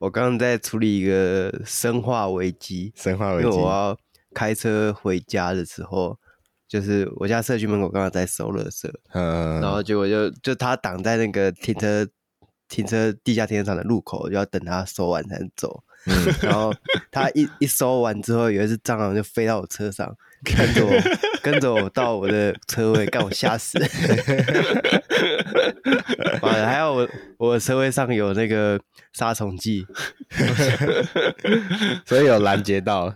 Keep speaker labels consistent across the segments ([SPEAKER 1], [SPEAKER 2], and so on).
[SPEAKER 1] 我刚刚在处理一个生化危机，
[SPEAKER 2] 生化危机，
[SPEAKER 1] 因为我要开车回家的时候，就是我家社区门口刚刚在收垃圾，
[SPEAKER 2] 嗯，
[SPEAKER 1] 然后结果就就他挡在那个停车停车地下停车场的路口，就要等他收完才能走。嗯，然后他一一收完之后，有一只蟑螂就飞到我车上，跟着我 跟着我到我的车位，干我吓死 还有我我的车位上有那个杀虫剂，
[SPEAKER 2] 所以有拦截到。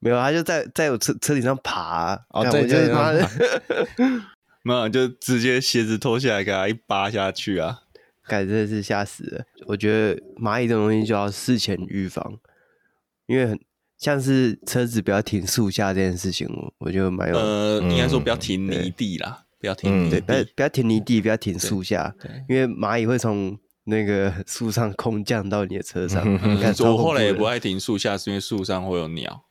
[SPEAKER 1] 没有，他就在在我车车顶上爬，啊。
[SPEAKER 2] 哦，对，就是他，
[SPEAKER 3] 没有，就直接鞋子脱下来给他一扒下去啊。
[SPEAKER 1] 感觉真的是吓死了！我觉得蚂蚁这种东西就要事前预防，因为很像是车子不要停树下这件事情，我觉得蛮有。
[SPEAKER 3] 呃，应该说不要停泥地啦，不要停泥地，
[SPEAKER 1] 不要不要停泥地，不要停树下，因为蚂蚁会从那个树上空降到你的车上。
[SPEAKER 3] 我后来也不爱停树下，是因为树上会有鸟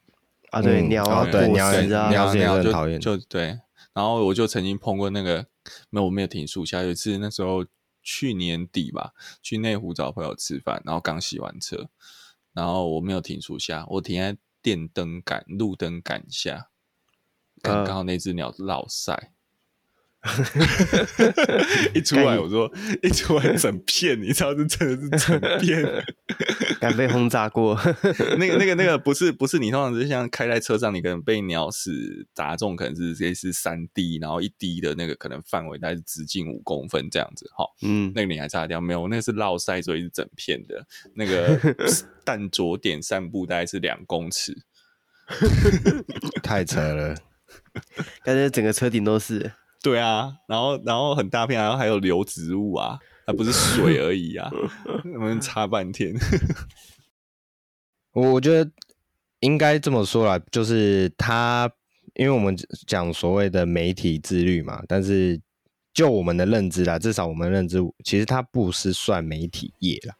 [SPEAKER 1] 啊，对鸟啊，对鸟啊，
[SPEAKER 2] 鸟是很讨厌，
[SPEAKER 3] 就对。然后我就曾经碰过那个，没有，我没有停树下，有一次那时候。去年底吧，去内湖找朋友吃饭，然后刚洗完车，然后我没有停树下，我停在电灯杆、路灯杆下，刚刚好那只鸟落赛。一出来我说，一出来整片，你知道这真的是整片，
[SPEAKER 1] 敢被轰炸过？
[SPEAKER 3] 那个、那个、那个不是不是你通常是像开在车上，你可能被鸟屎砸中，可能是这是三滴，然后一滴的那个可能范围大概是直径五公分这样子哈。嗯，那个你还炸掉没有？那个是落塞，所以是整片的。那个弹着点散布大概是两公尺，
[SPEAKER 2] 太扯了，
[SPEAKER 1] 感觉整个车顶都是。
[SPEAKER 3] 对啊，然后然后很大片，然后还有流植物啊，还不是水而已啊，我们擦半天。
[SPEAKER 2] 我我觉得应该这么说啦，就是他，因为我们讲所谓的媒体自律嘛，但是就我们的认知啦，至少我们认知，其实他不是算媒体业啦，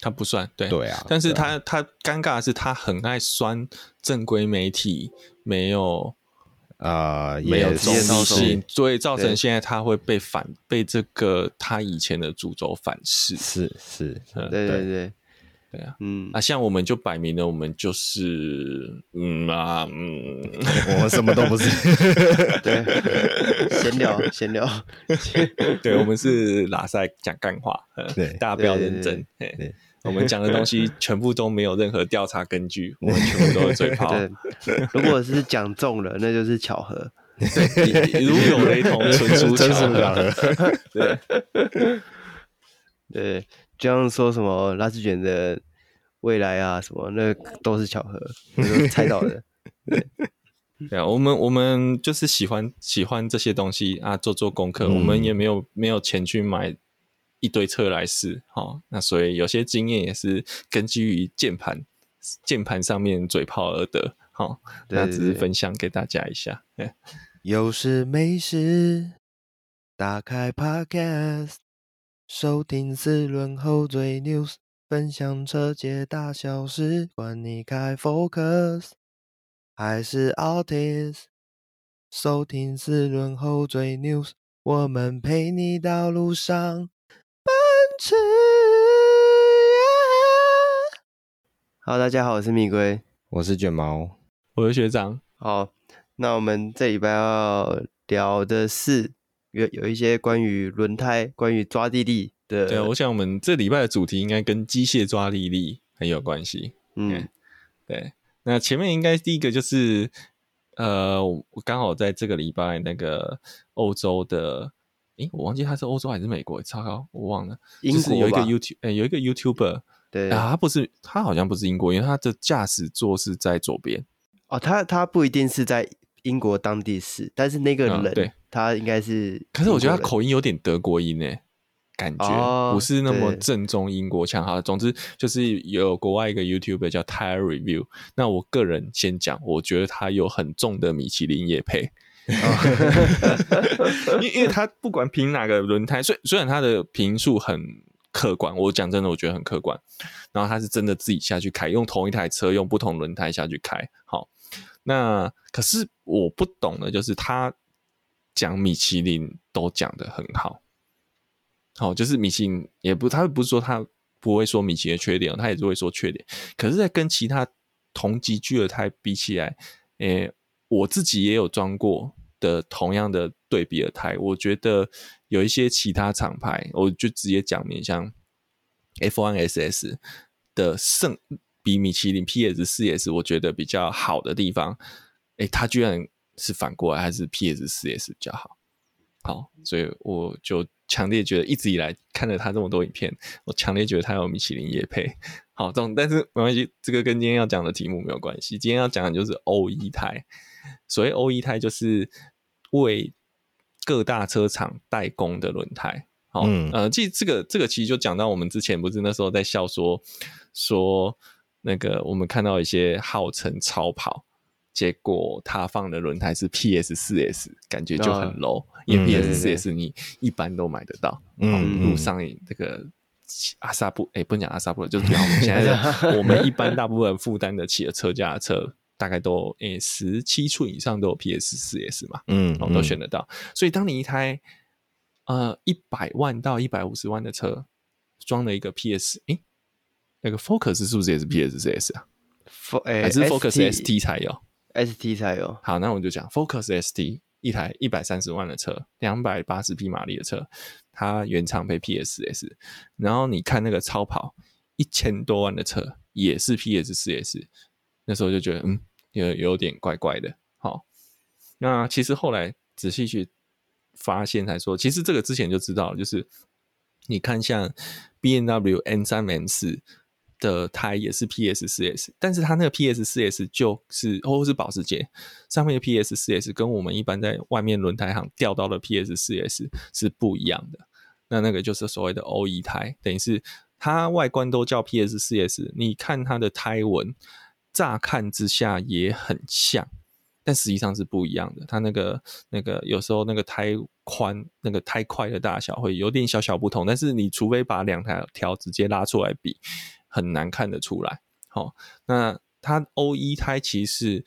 [SPEAKER 3] 他不算，对
[SPEAKER 2] 对啊，
[SPEAKER 3] 但是他他尴尬的是，他很爱酸正规媒体没有。
[SPEAKER 2] 呃，
[SPEAKER 3] 没有中立性，所以造成现在他会被反被这个他以前的主轴反噬，
[SPEAKER 2] 是是，
[SPEAKER 1] 对对对
[SPEAKER 3] 对。啊，嗯，那像我们就摆明了，我们就是嗯啊嗯，
[SPEAKER 2] 我们什么都不是，
[SPEAKER 1] 对，闲聊闲聊，
[SPEAKER 3] 对，我们是喇赛讲干话，对，大家不要认真，对。我们讲的东西 全部都没有任何调查根据，我们全部都是嘴炮。
[SPEAKER 1] 如果是讲中了，那就是巧合。
[SPEAKER 3] 对，如有雷同，纯属巧合。对，
[SPEAKER 1] 对，就像说什么拉斯卷的未来啊，什么那都是巧合，都猜到的。对，
[SPEAKER 3] 对啊，我们我们就是喜欢喜欢这些东西啊，做做功课，嗯、我们也没有没有钱去买。一堆车来试，好，那所以有些经验也是根据于键盘键盘上面嘴炮而得，好，那只是分享给大家一下。
[SPEAKER 1] 有事没事，打开 Podcast，收听四轮后嘴 News，分享车界大小事，管你开 Focus 还是 Altis，收听四轮后嘴 News，我们陪你到路上。奔驰好，大家好，我是蜜龟，
[SPEAKER 2] 我是卷毛，
[SPEAKER 3] 我是学长。
[SPEAKER 1] 好，那我们这礼拜要聊的是有有一些关于轮胎、关于抓地力的。
[SPEAKER 3] 对，我想我们这礼拜的主题应该跟机械抓地力很有关系。嗯，对。那前面应该第一个就是，呃，我刚好在这个礼拜那个欧洲的。诶，我忘记他是欧洲还是美国，超高，我忘了。就是有一个 YouTube，哎，有一个 YouTuber，
[SPEAKER 1] 对
[SPEAKER 3] 啊，他不是，他好像不是英国，因为他的驾驶座是在左边。
[SPEAKER 1] 哦，他他不一定是在英国当地是，但是那个人，嗯、对，他应该是。
[SPEAKER 3] 可是我觉得他口音有点德国音诶，感觉、哦、不是那么正宗英国腔。好，总之就是有国外一个 YouTuber 叫 Tire Review，那我个人先讲，我觉得他有很重的米其林也配。因因为他不管评哪个轮胎，虽虽然他的评述很客观，我讲真的，我觉得很客观。然后他是真的自己下去开，用同一台车，用不同轮胎下去开。好，那可是我不懂的，就是他讲米其林都讲得很好。好，就是米其林也不，他不是说他不会说米其林的缺点，他也是会说缺点。可是，在跟其他同级距的胎比起来，诶、我自己也有装过的同样的对比的胎，我觉得有一些其他厂牌，我就直接讲明，像 F1SS 的胜比米其林 PS 四 S，我觉得比较好的地方，诶、欸，它居然是反过来，还是 PS 四 S 比较好。好，所以我就强烈觉得，一直以来看了他这么多影片，我强烈觉得他有米其林业配。好，这种但是没关系，这个跟今天要讲的题目没有关系。今天要讲的就是 O 一胎，所谓 O 一胎就是为各大车厂代工的轮胎。好，嗯、呃，其实这个这个其实就讲到我们之前不是那时候在笑说说那个我们看到一些号称超跑。结果他放的轮胎是 PS 四 S，感觉就很 low，、哦、因为 PS 四 S 你一般都买得到。嗯，路上这个阿萨布，哎、欸，不讲阿萨布，就是我们现在 我们一般大部分负担得起的车价的车，大概都诶十七寸以上都有 PS 四 S 嘛，嗯，我们都选得到。所以当你一台呃一百万到一百五十万的车装了一个 PS，哎、欸，那个 Focus 是不是也是 PS 四 S 啊？
[SPEAKER 1] 欸、
[SPEAKER 3] 还是 Focus ST 才有
[SPEAKER 1] ？ST 才有。
[SPEAKER 3] 好，那我就讲 Focus ST 一台一百三十万的车，两百八十匹马力的车，它原厂配 PS 四 S，然后你看那个超跑一千多万的车也是 PS 四 S 那时候就觉得嗯有有点怪怪的。好，那其实后来仔细去发现才说，其实这个之前就知道了，就是你看像 BMW M3 M4。的胎也是 PS 四 S，但是它那个 PS 四 S 就是或是保时捷上面的 PS 四 S 跟我们一般在外面轮胎行钓到的 PS 四 S 是不一样的。那那个就是所谓的 OE 胎，等于是它外观都叫 PS 四 S，你看它的胎纹，乍看之下也很像，但实际上是不一样的。它那个那个有时候那个胎宽、那个胎块的大小会有点小小不同，但是你除非把两条条直接拉出来比。很难看得出来，好，那它 OE 胎其实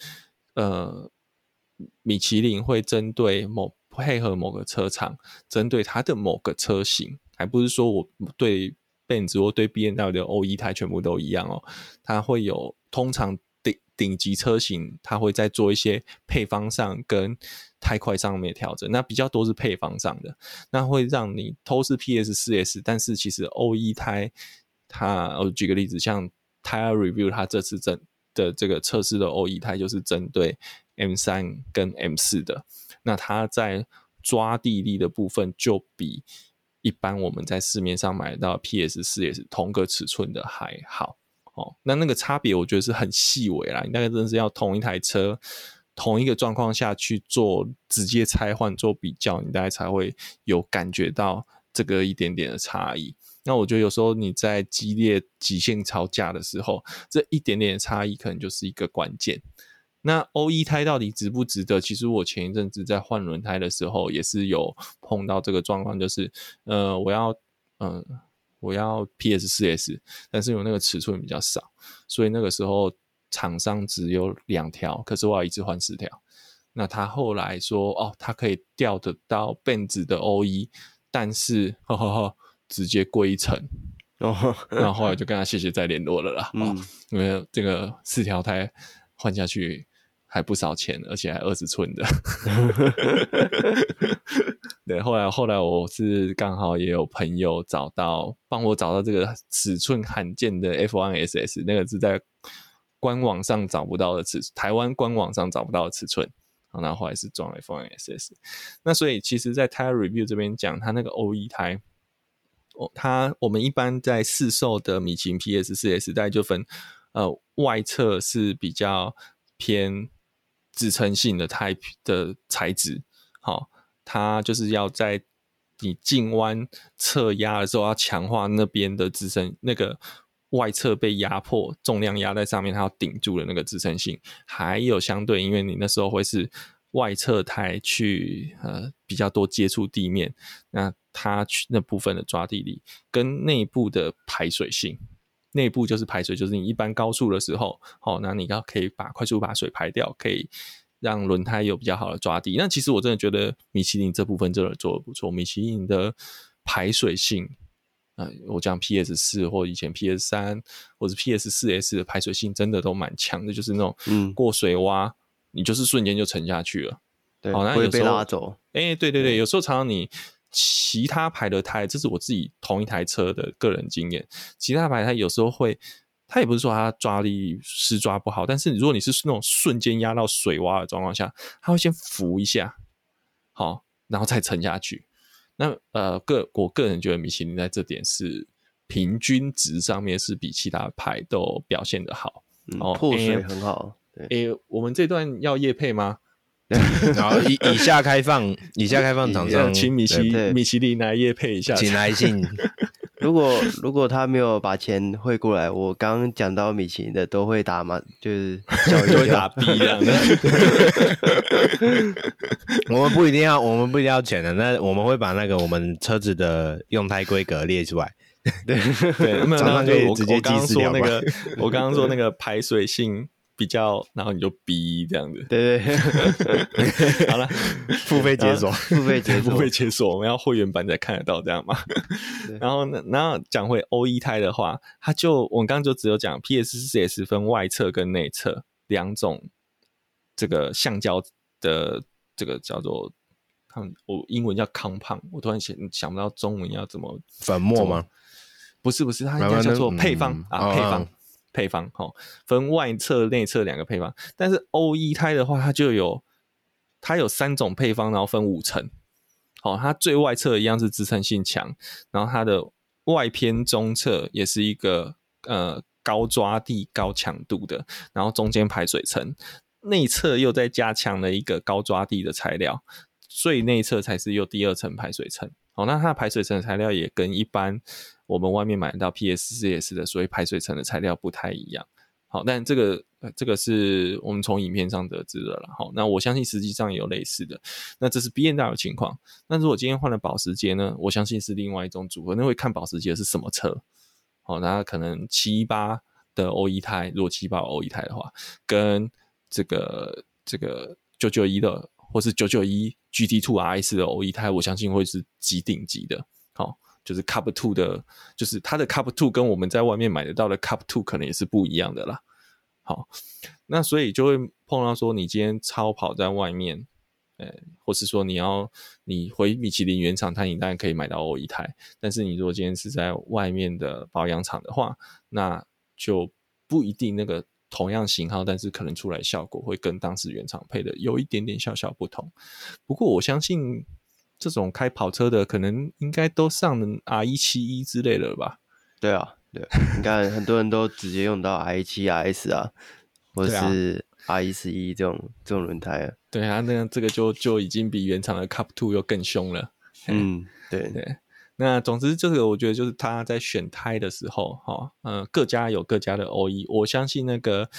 [SPEAKER 3] 呃，米其林会针对某配合某个车厂，针对它的某个车型，还不是说我对 Benz 或对 B N W 的 OE 胎全部都一样哦，它会有通常顶顶级车型，它会再做一些配方上跟胎块上面调整，那比较多是配方上的，那会让你都是 PS 四 S，但是其实 OE 胎。它我举个例子，像 Tire Review，它这次针的这个测试的 OE 胎就是针对 M 三跟 M 四的，那它在抓地力的部分就比一般我们在市面上买到 PS 四 S 同个尺寸的还好哦。那那个差别我觉得是很细微啦，你大概真的是要同一台车同一个状况下去做直接拆换做比较，你大概才会有感觉到这个一点点的差异。那我觉得有时候你在激烈极限吵架的时候，这一点点的差异可能就是一个关键。那 OE 胎到底值不值得？其实我前一阵子在换轮胎的时候，也是有碰到这个状况，就是呃，我要嗯、我要 PS 四 S，但是有那个尺寸比较少，所以那个时候厂商只有两条，可是我要一次换四条。那他后来说，哦，他可以调得到 Benz 的 OE，但是呵呵呵。直接贵一层，然后然后后来就跟他谢谢再联络了啦。嗯，因为这个四条胎换下去还不少钱，而且还二十寸的。对，后来后来我是刚好也有朋友找到，帮我找到这个尺寸罕见的 F1SS，那个是在官网上找不到的尺，台湾官网上找不到的尺寸。然后后来是装 F1SS。那所以其实，在 Tire Review 这边讲，它那个 OE 胎。它我们一般在市售的米其林 PS 四 S 带就分，呃，外侧是比较偏支撑性的胎的材质，好，它就是要在你进弯侧压的时候要强化那边的支撑，那个外侧被压迫，重量压在上面，它要顶住的那个支撑性，还有相对，因为你那时候会是外侧胎去呃比较多接触地面，那。它去那部分的抓地力跟内部的排水性，内部就是排水，就是你一般高速的时候，好，那你要可以把快速把水排掉，可以让轮胎有比较好的抓地。那其实我真的觉得米其林这部分真的做的不错，米其林的排水性，呃，我讲 PS 四或以前 PS 三或者 PS 四 S 的排水性真的都蛮强的，就是那种嗯过水洼，嗯、你就是瞬间就沉下去了，
[SPEAKER 1] 对，好、哦，那会被拉走。
[SPEAKER 3] 哎、欸，对对对，有时候常常你其他牌的胎，这是我自己同一台车的个人经验，其他牌它有时候会，它也不是说它抓力是抓不好，但是如果你是那种瞬间压到水洼的状况下，它会先浮一下，好，然后再沉下去。那呃，个我个人觉得米其林在这点是平均值上面是比其他牌都表现的好，
[SPEAKER 1] 嗯、哦，破水很好。
[SPEAKER 3] 诶、欸，我们这段要夜配吗？
[SPEAKER 2] 然后以以下开放，以下开放厂商，
[SPEAKER 3] 请米奇米其林来夜配一下，
[SPEAKER 2] 请来信。
[SPEAKER 1] 如果如果他没有把钱汇过来，我刚刚讲到米其林的都会打嘛，就是
[SPEAKER 3] 就会打 B 这样的。
[SPEAKER 2] 我们不一定要，我们不一定要钱的，那我们会把那个我们车子的用胎规格列出来。
[SPEAKER 3] 对对，没有，那就直接记事那个，我刚刚说那个排水性。比较，然后你就逼这样子，
[SPEAKER 1] 对对，
[SPEAKER 3] 好了，
[SPEAKER 2] 付费解锁，
[SPEAKER 1] 付费解锁，
[SPEAKER 3] 付费解锁，我们要会员版才看得到这样嘛？然后呢，然后讲回 OE 胎的话，它就我们刚刚就只有讲 PS4S 分外侧跟内侧两种，这个橡胶的这个叫做，他们我英文叫 compound，我突然想想不到中文要怎么
[SPEAKER 2] 粉末吗？
[SPEAKER 3] 不是不是，它应该叫做配方、嗯、啊，配方。配方哈，分外侧、内侧两个配方，但是 OE 胎的话，它就有它有三种配方，然后分五层。好，它最外侧一样是支撑性强，然后它的外偏中侧也是一个呃高抓地、高强度的，然后中间排水层，内侧又再加强了一个高抓地的材料，最内侧才是又第二层排水层。哦，那它的排水层的材料也跟一般。我们外面买到 PS4S 的，所以排水层的材料不太一样。好，但这个这个是我们从影片上得知的了。好，那我相信实际上也有类似的。那这是 BMW 的情况。那如果今天换了保时捷呢？我相信是另外一种组合。那会看保时捷是什么车。好，那可能七八的 OE 胎，如果七八 OE 胎的话，跟这个这个九九一的，或是九九一 GT Two RS 的 OE 胎，我相信会是极顶级的。好。就是 Cup Two 的，就是它的 Cup Two 跟我们在外面买得到的 Cup Two 可能也是不一样的啦。好，那所以就会碰到说，你今天超跑在外面，呃，或是说你要你回米其林原厂它，你当然可以买到 OE 胎，但是你如果今天是在外面的保养厂的话，那就不一定那个同样型号，但是可能出来效果会跟当时原厂配的有一点点小小不同。不过我相信。这种开跑车的可能应该都上了 R 一七一之类的吧？
[SPEAKER 1] 对啊，对，你看很多人都直接用到 R 一七 RS 啊，或是 R 一十一这种这种轮胎啊。
[SPEAKER 3] 对啊，那这个就就已经比原厂的 Cup Two 又更凶了。
[SPEAKER 1] 嗯，对
[SPEAKER 3] 对。那总之，这个我觉得就是他在选胎的时候，哈，嗯，各家有各家的 OE。我相信那个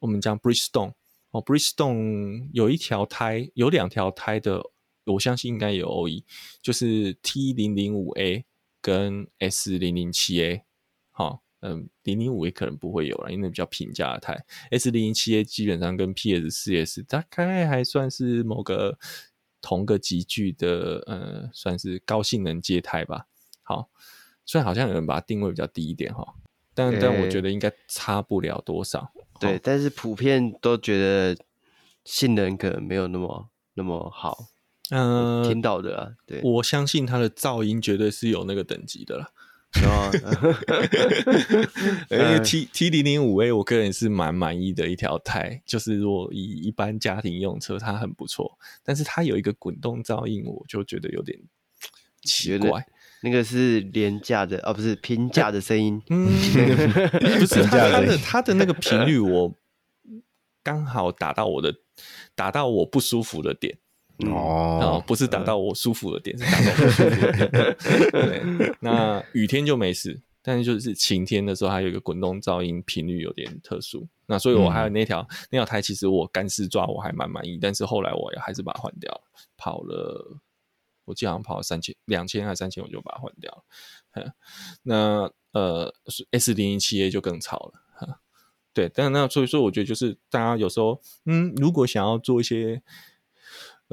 [SPEAKER 3] 我们讲 Bridgestone 哦，Bridgestone 有一条胎，有两条胎的。我相信应该有 OE，就是 T 零零五 A 跟 S 零零七 A，好，嗯，零零五 A 可能不会有了，因为比较平价的台。S 零零七 A 基本上跟 PS 四 S 大概还算是某个同个集聚的，呃，算是高性能接胎吧。好，虽然好像有人把它定位比较低一点哈，但、欸、但我觉得应该差不了多少。
[SPEAKER 1] 对，但是普遍都觉得性能可能没有那么那么好。
[SPEAKER 3] 嗯，
[SPEAKER 1] 听到的啊，对，
[SPEAKER 3] 我相信它的噪音绝对是有那个等级的啦。
[SPEAKER 1] 啊，
[SPEAKER 3] 而且 T T 零零五 A，我个人是蛮满意的一条胎，就是如果以一般家庭用车，它很不错。但是它有一个滚动噪音，我就觉得有点奇怪。
[SPEAKER 1] 那个是廉价的，哦，不是平价的声音。
[SPEAKER 3] 嗯，不是它的它的那个频率，我刚好打到我的，打到我不舒服的点。
[SPEAKER 2] 哦、
[SPEAKER 3] 嗯，不是打到我舒服的点，是打到我舒服的点。对，那雨天就没事，但是就是晴天的时候，还有一个滚动噪音，频率有点特殊。那所以我还有那条、嗯、那条胎，其实我干湿抓我还蛮满意，但是后来我也还是把它换掉了。跑了，我记得好像跑了三千、两千还是三千，我就把它换掉了。那呃，S 零零七 A 就更吵了。对，但那所以说，我觉得就是大家有时候，嗯，如果想要做一些。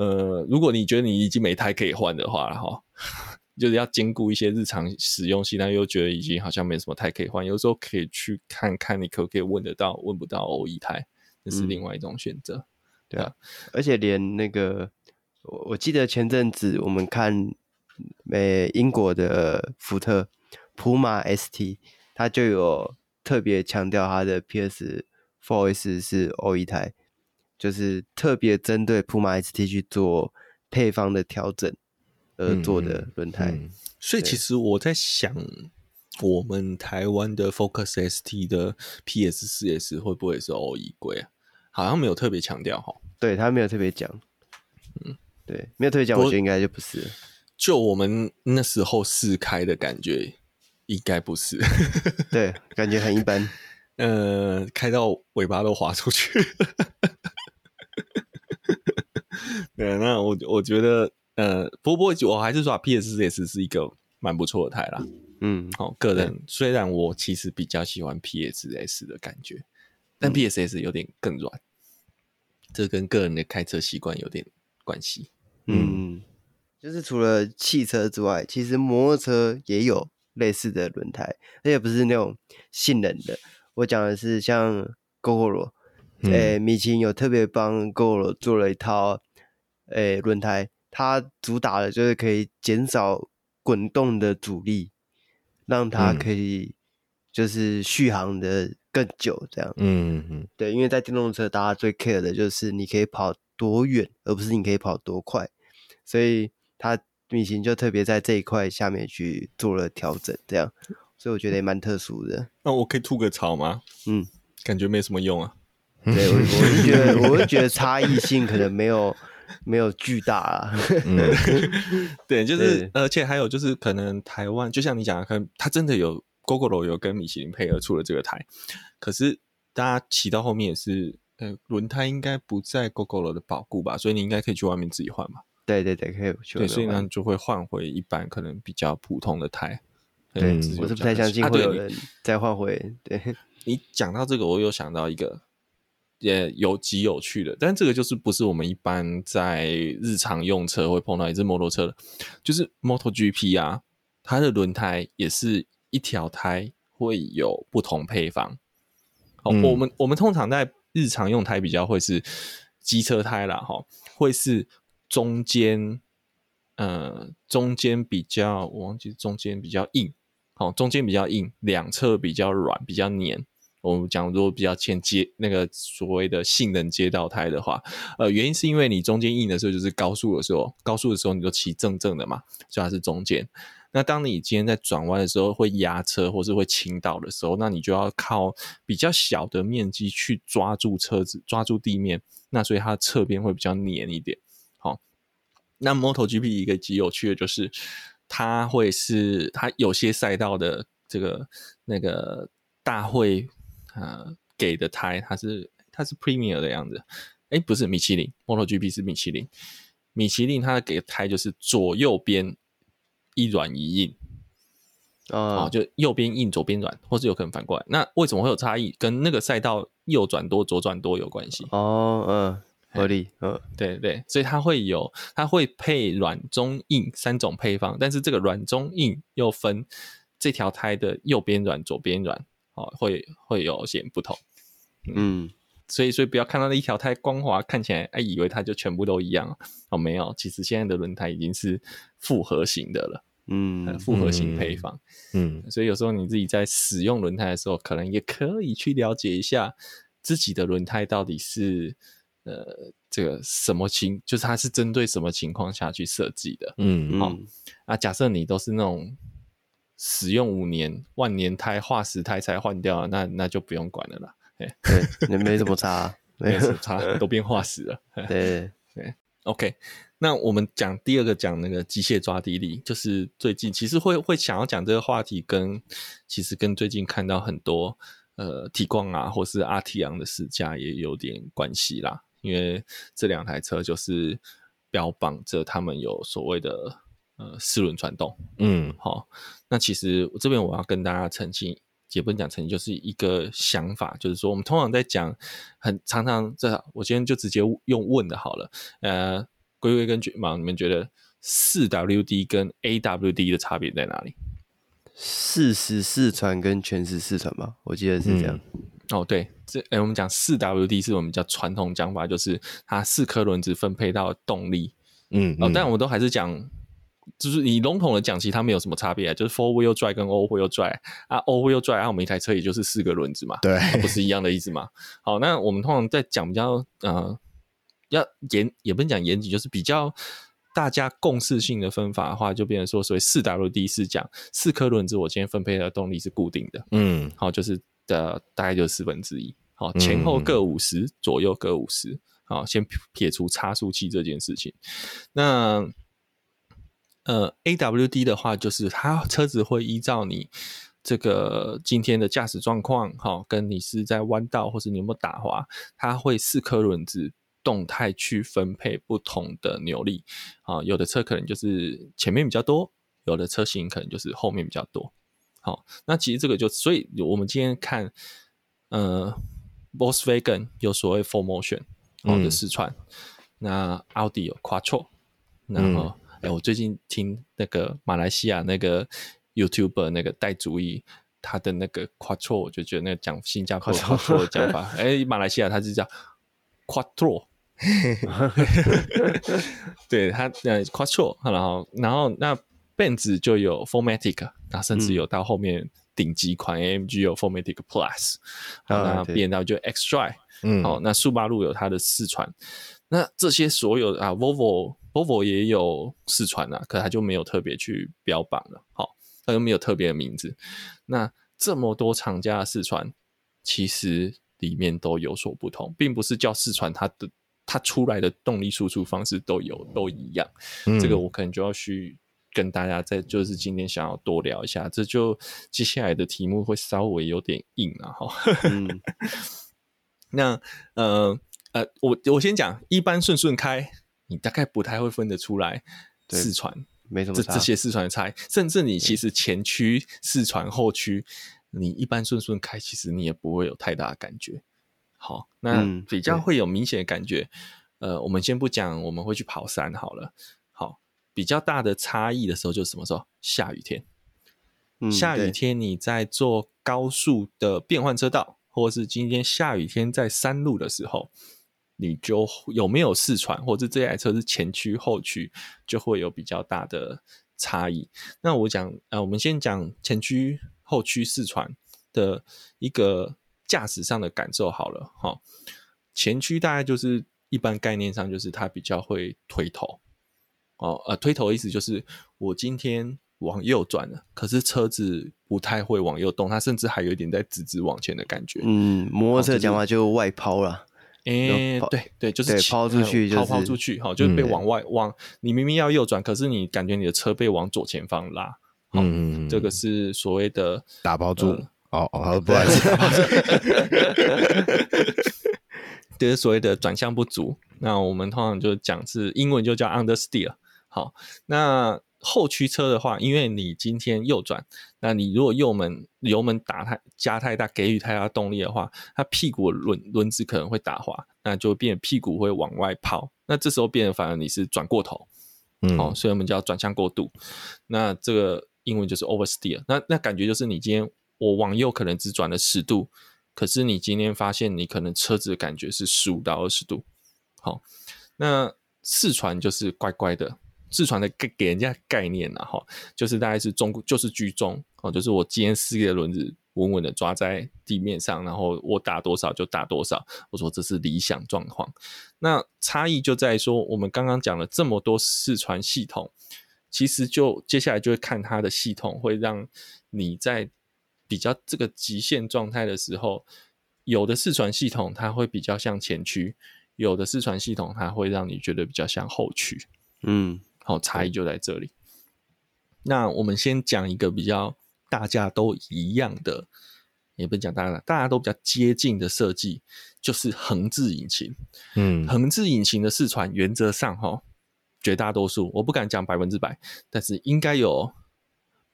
[SPEAKER 3] 呃，如果你觉得你已经没胎可以换的话，哈，就是要兼顾一些日常使用性，但又觉得已经好像没什么胎可以换，有时候可以去看看你可不可以问得到，问不到 O 一胎，这是另外一种选择。嗯、对啊，
[SPEAKER 1] 而且连那个，我我记得前阵子我们看，呃，英国的福特普马 ST，它就有特别强调它的 PS 4S 是 O 一胎，就是特别针对普马 ST 去做配方的调整。而做的轮胎、嗯嗯，
[SPEAKER 3] 所以其实我在想，我们台湾的 Focus ST 的 PS 四 S 会不会是 OE 规啊？好像没有特别强调哈，
[SPEAKER 1] 对他没有特别讲，嗯，对，没有特别讲，我觉得应该就不是。
[SPEAKER 3] 就我们那时候试开的感觉，应该不是，
[SPEAKER 1] 对，感觉很一般，
[SPEAKER 3] 呃，开到尾巴都滑出去，对，那我我觉得。呃，不过我还是说，PS4S 是一个蛮不错的台啦。嗯，好、哦，个人虽然我其实比较喜欢 PS4S 的感觉，但 PS4S 有点更软，嗯，这跟个人的开车习惯有点关系。
[SPEAKER 1] 嗯，就是除了汽车之外，其实摩托车也有类似的轮胎，而且不是那种性能的。我讲的是像 Gogoro，诶，米奇有特别帮 Gogoro 做了一套诶轮胎。它主打的就是可以减少滚动的阻力，让它可以就是续航的更久，这样。嗯嗯，对，因为在电动车，大家最 care 的就是你可以跑多远，而不是你可以跑多快，所以它米行就特别在这一块下面去做了调整，这样。所以我觉得也蛮特殊的。
[SPEAKER 3] 那我可以吐个槽吗？嗯，感觉没什么用啊。
[SPEAKER 1] 对，我我是觉得，我是觉得差异性可能没有。没有巨大啊，嗯，
[SPEAKER 3] 对，就是，而且还有就是，可能台湾就像你讲的，可能它真的有 Gogoro 有跟米其林配合出了这个台，可是大家骑到后面也是，呃，轮胎应该不在 Gogoro 的保固吧，所以你应该可以去外面自己换嘛。
[SPEAKER 1] 对对对，可以去。
[SPEAKER 3] 对，所以呢就会换回一般可能比较普通的胎。
[SPEAKER 1] 对，我是不太相信会有人再换回。啊、对，对
[SPEAKER 3] 你讲到这个，我又想到一个。也有极有趣的，但这个就是不是我们一般在日常用车会碰到一只摩托车的，就是 MotoGP 啊，它的轮胎也是一条胎会有不同配方。好，嗯、我们我们通常在日常用胎比较会是机车胎啦，哈，会是中间，呃，中间比较我忘记中间比较硬，好，中间比较硬，两侧比较软，比较黏。我们讲如果比较欠街那个所谓的性能街道胎的话，呃，原因是因为你中间硬的时候就是高速的时候，高速的时候你就骑正正的嘛，所以它是中间。那当你今天在转弯的时候会压车或是会倾倒的时候，那你就要靠比较小的面积去抓住车子，抓住地面，那所以它侧边会比较黏一点。好，那 MotoGP 一个极有趣的就是，它会是它有些赛道的这个那个大会。呃，给的胎它是它是 Premier 的样子，哎，不是米其林，MotoGP 是米其林，米其林它给的胎就是左右边一软一硬，哦，就右边硬，左边软，或是有可能反过来。那为什么会有差异？跟那个赛道右转多，左转多有关系。
[SPEAKER 1] 哦，嗯，合理，嗯，
[SPEAKER 3] 对对，所以它会有，它会配软、中、硬三种配方，但是这个软、中、硬又分这条胎的右边软，左边软。哦，会会有些不同，嗯，嗯，所以所以不要看到那一条胎光滑，看起来哎，以为它就全部都一样。哦，没有，其实现在的轮胎已经是复合型的了，嗯，复合型配方，嗯，嗯，所以有时候你自己在使用轮胎的时候，可能也可以去了解一下自己的轮胎到底是呃这个什么情，就是它是针对什么情况下去设计的，嗯，好，啊，假设你都是那种。使用五年万年胎化石胎才换掉，那那就不用管了啦。对，
[SPEAKER 1] 也没怎么差，
[SPEAKER 3] 没什么差，都变化石了。对对，OK。那我们讲第二个，讲那个机械抓地力，就是最近其实会会想要讲这个话题跟，跟其实跟最近看到很多呃提光啊，或是阿提昂的试驾也有点关系啦。因为这两台车就是标榜着他们有所谓的。呃，四轮传动，嗯，好，那其实我这边我要跟大家澄清，也不能讲澄清，就是一个想法，就是说我们通常在讲，很常常这，我今天就直接用问的好了，呃，龟龟跟卷毛，你们觉得四 WD 跟 AWD 的差别在哪里？
[SPEAKER 1] 四十四传跟全时四传吧，我记得是这样。
[SPEAKER 3] 嗯、哦，对，这哎、欸，我们讲四 WD 是我们比较传统讲法，就是它四颗轮子分配到动力。嗯，嗯，哦，但我们都还是讲，就是你笼统的讲，其实它没有什么差别啊，就是 four wheel drive 跟 all wheel drive 啊，all wheel drive 啊，我们一台车也就是四个轮子嘛，
[SPEAKER 2] 对，
[SPEAKER 3] 不是一样的意思嘛。好，那我们通常在讲比较呃，要严也不能讲严谨，就是比较。大家共识性的分法的话，就变成说，所谓四 WD 是讲四颗轮子，我今天分配的动力是固定的，嗯，好，就是的大概就是四分之一，好，前后各五十，左右各五十，好，先撇除差速器这件事情。那呃，AWD 的话，就是它车子会依照你这个今天的驾驶状况，哈，跟你是在弯道或是你有没有打滑，它会四颗轮子。动态去分配不同的扭力啊，有的车可能就是前面比较多，有的车型可能就是后面比较多。好，那其实这个就，所以我们今天看，呃，Volkswagen 有所谓 Full Motion 好的四传，嗯、那奥迪有 Quattro，然后哎、我最近听那个马来西亚那个 YouTuber 那个戴主意，他的那个 Quattro，我就觉得那个讲新加坡 Quattro 的讲法，哎、欸，马来西亚他是叫 Quattro。对他呃，Quattro，然后然后那 Benz 就有 formatic，那甚至有到后面顶级款 AMG 有 formatic Plus，嗯、那 BMW 就 xDrive，嗯，好，那速八路有它的四传，那这些所有的啊，Volvo Volvo 也有试传啊，可它就没有特别去标榜了，好，它就没有特别的名字。那这么多厂家的试传，其实里面都有所不同，并不是叫试传它的。它出来的动力输出方式都有都一样，嗯、这个我可能就要去跟大家在就是今天想要多聊一下，这就接下来的题目会稍微有点硬啊哈。嗯、那呃呃，我我先讲，一般顺顺开，你大概不太会分得出来四川
[SPEAKER 1] 没什么
[SPEAKER 3] 这这些四川的差异，甚至你其实前驱四川后驱，你一般顺顺开，其实你也不会有太大的感觉。好，那比较会有明显的感觉。嗯、呃，我们先不讲，我们会去跑山好了。好，比较大的差异的时候就是什么时候？下雨天。嗯、下雨天你在做高速的变换车道，或是今天下雨天在山路的时候，你就有没有试传，或者这台车是前驱后驱，就会有比较大的差异。那我讲，呃，我们先讲前驱后驱四传的一个。驾驶上的感受好了哈，前驱大概就是一般概念上就是它比较会推头哦，呃，推头的意思就是我今天往右转了，可是车子不太会往右动，它甚至还有一点在直直往前的感觉。
[SPEAKER 1] 嗯，摩托车讲话就外抛了，
[SPEAKER 3] 哎、欸，对对，就是
[SPEAKER 1] 抛出去、就是，
[SPEAKER 3] 抛抛出去，好，就是被往外往，你明明要右转，可是你感觉你的车被往左前方拉，嗯，这个是所谓的
[SPEAKER 2] 打抛住。呃哦哦，好，不
[SPEAKER 3] 好意思，这 是所谓的转向不足。那我们通常就讲是英文就叫 understeer。好，那后驱车的话，因为你今天右转，那你如果右门油门打太加太大，给予太大动力的话，它屁股轮轮子可能会打滑，那就变屁股会往外抛。那这时候变得反而你是转过头，嗯，好，所以我们叫转向过度。那这个英文就是 oversteer。那那感觉就是你今天。我往右可能只转了十度，可是你今天发现你可能车子的感觉是十五到二十度。好，那四传就是乖乖的，四传的给给人家概念啊，哈，就是大概是中，就是居中哦，就是我今天四个轮子稳稳的抓在地面上，然后我打多少就打多少。我说这是理想状况。那差异就在说，我们刚刚讲了这么多四传系统，其实就接下来就会看它的系统会让你在。比较这个极限状态的时候，有的四传系统它会比较像前驱，有的四传系统它会让你觉得比较像后驱。嗯，好，差异就在这里。嗯、那我们先讲一个比较大家都一样的，也不讲大家，大家都比较接近的设计，就是横置引擎。嗯，横置引擎的试传原则上哈，绝大多数我不敢讲百分之百，但是应该有。